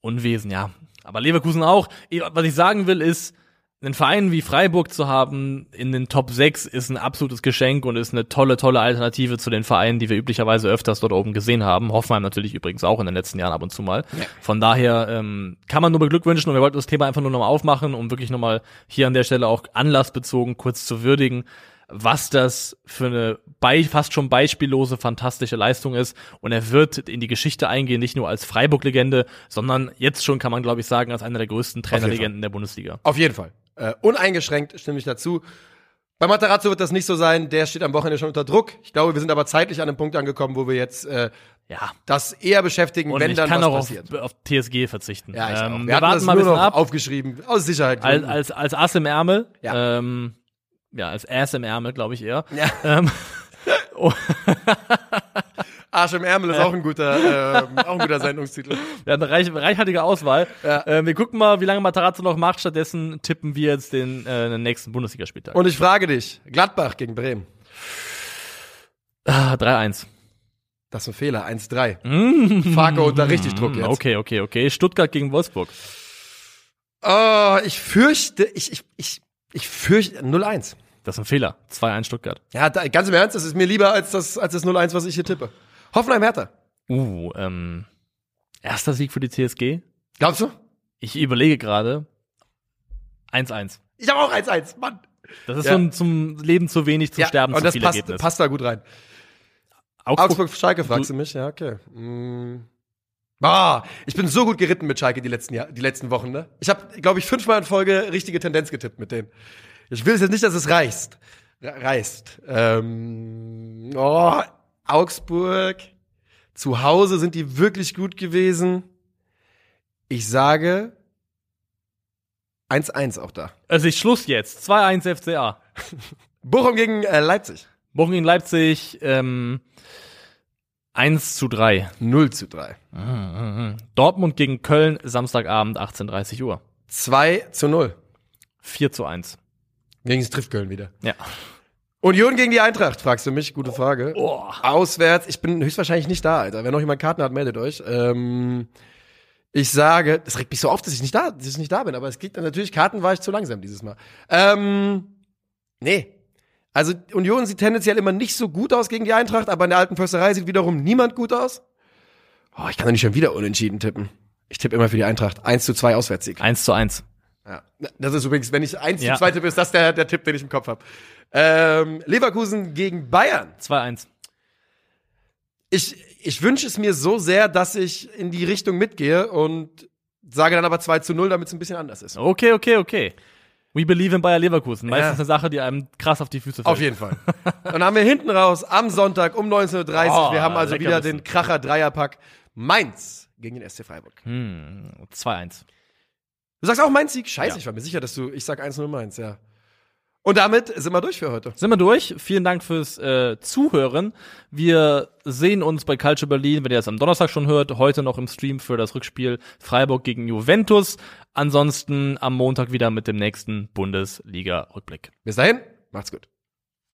S3: Unwesen, ja. Aber Leverkusen auch. Was ich sagen will, ist, einen Verein wie Freiburg zu haben in den Top 6 ist ein absolutes Geschenk und ist eine tolle, tolle Alternative zu den Vereinen, die wir üblicherweise öfters dort oben gesehen haben. Hoffenheim natürlich übrigens auch in den letzten Jahren ab und zu mal. Ja. Von daher ähm, kann man nur beglückwünschen und wir wollten das Thema einfach nur nochmal aufmachen, um wirklich nochmal hier an der Stelle auch anlassbezogen kurz zu würdigen, was das für eine bei, fast schon beispiellose, fantastische Leistung ist. Und er wird in die Geschichte eingehen, nicht nur als Freiburg-Legende, sondern jetzt schon kann man, glaube ich, sagen, als einer der größten Trainerlegenden der Bundesliga.
S2: Auf jeden Fall. Äh, uneingeschränkt stimme ich dazu. Bei Matarazzo wird das nicht so sein, der steht am Wochenende schon unter Druck. Ich glaube, wir sind aber zeitlich an einem Punkt angekommen, wo wir jetzt äh, ja. das eher beschäftigen,
S3: Und
S2: wenn dann
S3: kann
S2: was
S3: auch
S2: passiert.
S3: Auf, auf TSG verzichten.
S2: Ja, ich
S3: ähm,
S2: auch. Wir,
S3: wir warten
S2: das
S3: mal ein
S2: nur
S3: bisschen
S2: noch
S3: ab.
S2: aufgeschrieben, aus Sicherheit.
S3: Als, als, als Ass im Ärmel.
S2: Ja.
S3: Ähm, ja, als Ass im Ärmel, glaube ich eher.
S2: Ja.
S3: Ähm, (laughs) (laughs) oh,
S2: Arsch im Ärmel ist auch ein guter, ähm, auch ein guter (laughs) Sendungstitel.
S3: wir haben eine reich, reichhaltige Auswahl.
S2: Ja.
S3: Ähm, wir gucken mal, wie lange Matarazzo noch macht. Stattdessen tippen wir jetzt den, äh, den nächsten Bundesligaspieltag.
S2: Und ich frage dich, Gladbach gegen Bremen.
S3: Ah, 3-1.
S2: Das ist ein Fehler, 1-3. Fargo unter richtig Druck jetzt.
S3: Okay, okay, okay. Stuttgart gegen Wolfsburg.
S2: Oh, ich fürchte, ich, ich, ich, ich fürchte, 0-1.
S3: Das ist ein Fehler. 2-1 Stuttgart.
S2: Ja, da, ganz im Ernst, das ist mir lieber als das, als das 0-1, was ich hier tippe. Hoffenheim Hertha.
S3: Uh, ähm, erster Sieg für die TSG.
S2: Glaubst du?
S3: Ich überlege gerade. 1-1.
S2: Ich habe auch 1-1, Mann.
S3: Das ist
S2: Ja.
S3: so ein, zum Leben zu wenig, zum Sterben
S2: und
S3: zu
S2: das
S3: viel
S2: passt,
S3: Ergebnis.
S2: passt da gut rein.
S3: Augsburg,
S2: Augsburg, Schalke fragst du mich, ja, okay. Mm. Ah, ich bin so gut geritten mit Schalke die letzten, Jahr, die letzten Wochen, ne? Ich habe, glaube ich, fünfmal in Folge richtige Tendenz getippt mit denen. Ich will jetzt nicht, dass es reißt. Re- Reißt. Ähm, oh, Augsburg. Zu Hause sind die wirklich gut gewesen. Ich sage 1-1 auch da.
S3: Also ich Schluss jetzt. 2-1 FCA. (laughs)
S2: Bochum gegen äh, Leipzig.
S3: Bochum gegen Leipzig, ähm, 1 zu 3.
S2: 0 zu 3.
S3: Dortmund gegen Köln, Samstagabend, 18.30 Uhr.
S2: 2 zu 0.
S3: 4 zu 1.
S2: Gegen das trifft Köln wieder.
S3: Ja.
S2: Union gegen die Eintracht, fragst du mich? Gute Frage.
S3: Oh.
S2: Auswärts, ich bin höchstwahrscheinlich nicht da, Alter. Wenn noch jemand Karten hat, meldet euch. Ähm, ich sage, das regt mich so auf, dass ich nicht da, dass ich nicht da bin, aber es geht natürlich, Karten war ich zu langsam dieses Mal. Ähm, nee. Also Union sieht tendenziell immer nicht so gut aus gegen die Eintracht, aber in der alten Försterei sieht wiederum niemand gut aus. Oh, ich kann doch nicht schon wieder unentschieden tippen. Ich tippe immer für die Eintracht. 1 zu 2 Auswärtssieg.
S3: 1 zu 1.
S2: Ja. Das ist übrigens, wenn ich 1
S3: Ja.
S2: zu 2 tippe, ist das der, der Tipp, den ich im Kopf habe. Ähm, Leverkusen gegen Bayern.
S3: 2-1.
S2: Ich, ich wünsche es mir so sehr, dass ich in die Richtung mitgehe und sage dann aber 2 zu 0, damit es ein bisschen anders ist.
S3: Okay, okay, okay. We believe in Bayer Leverkusen. Meistens
S2: Ja.
S3: eine Sache, die einem krass auf die Füße fällt.
S2: Auf jeden Fall. Dann haben wir hinten raus am Sonntag um 19.30 Uhr.
S3: Oh,
S2: wir haben also wieder
S3: wissen.
S2: den Kracher Dreierpack Mainz gegen den SC Freiburg.
S3: Hm, 2-1.
S2: Du sagst auch Mainz Sieg? Scheiße,
S3: Ja.
S2: ich war mir sicher, dass du, ich sag 1-0 Mainz, ja. Und damit sind wir durch für heute.
S3: Sind wir durch. Vielen Dank fürs äh, Zuhören. Wir sehen uns bei Culture Berlin, wenn ihr das am Donnerstag schon hört, heute noch im Stream für das Rückspiel Freiburg gegen Juventus. Ansonsten am Montag wieder mit dem nächsten Bundesliga-Rückblick.
S2: Bis dahin, macht's gut.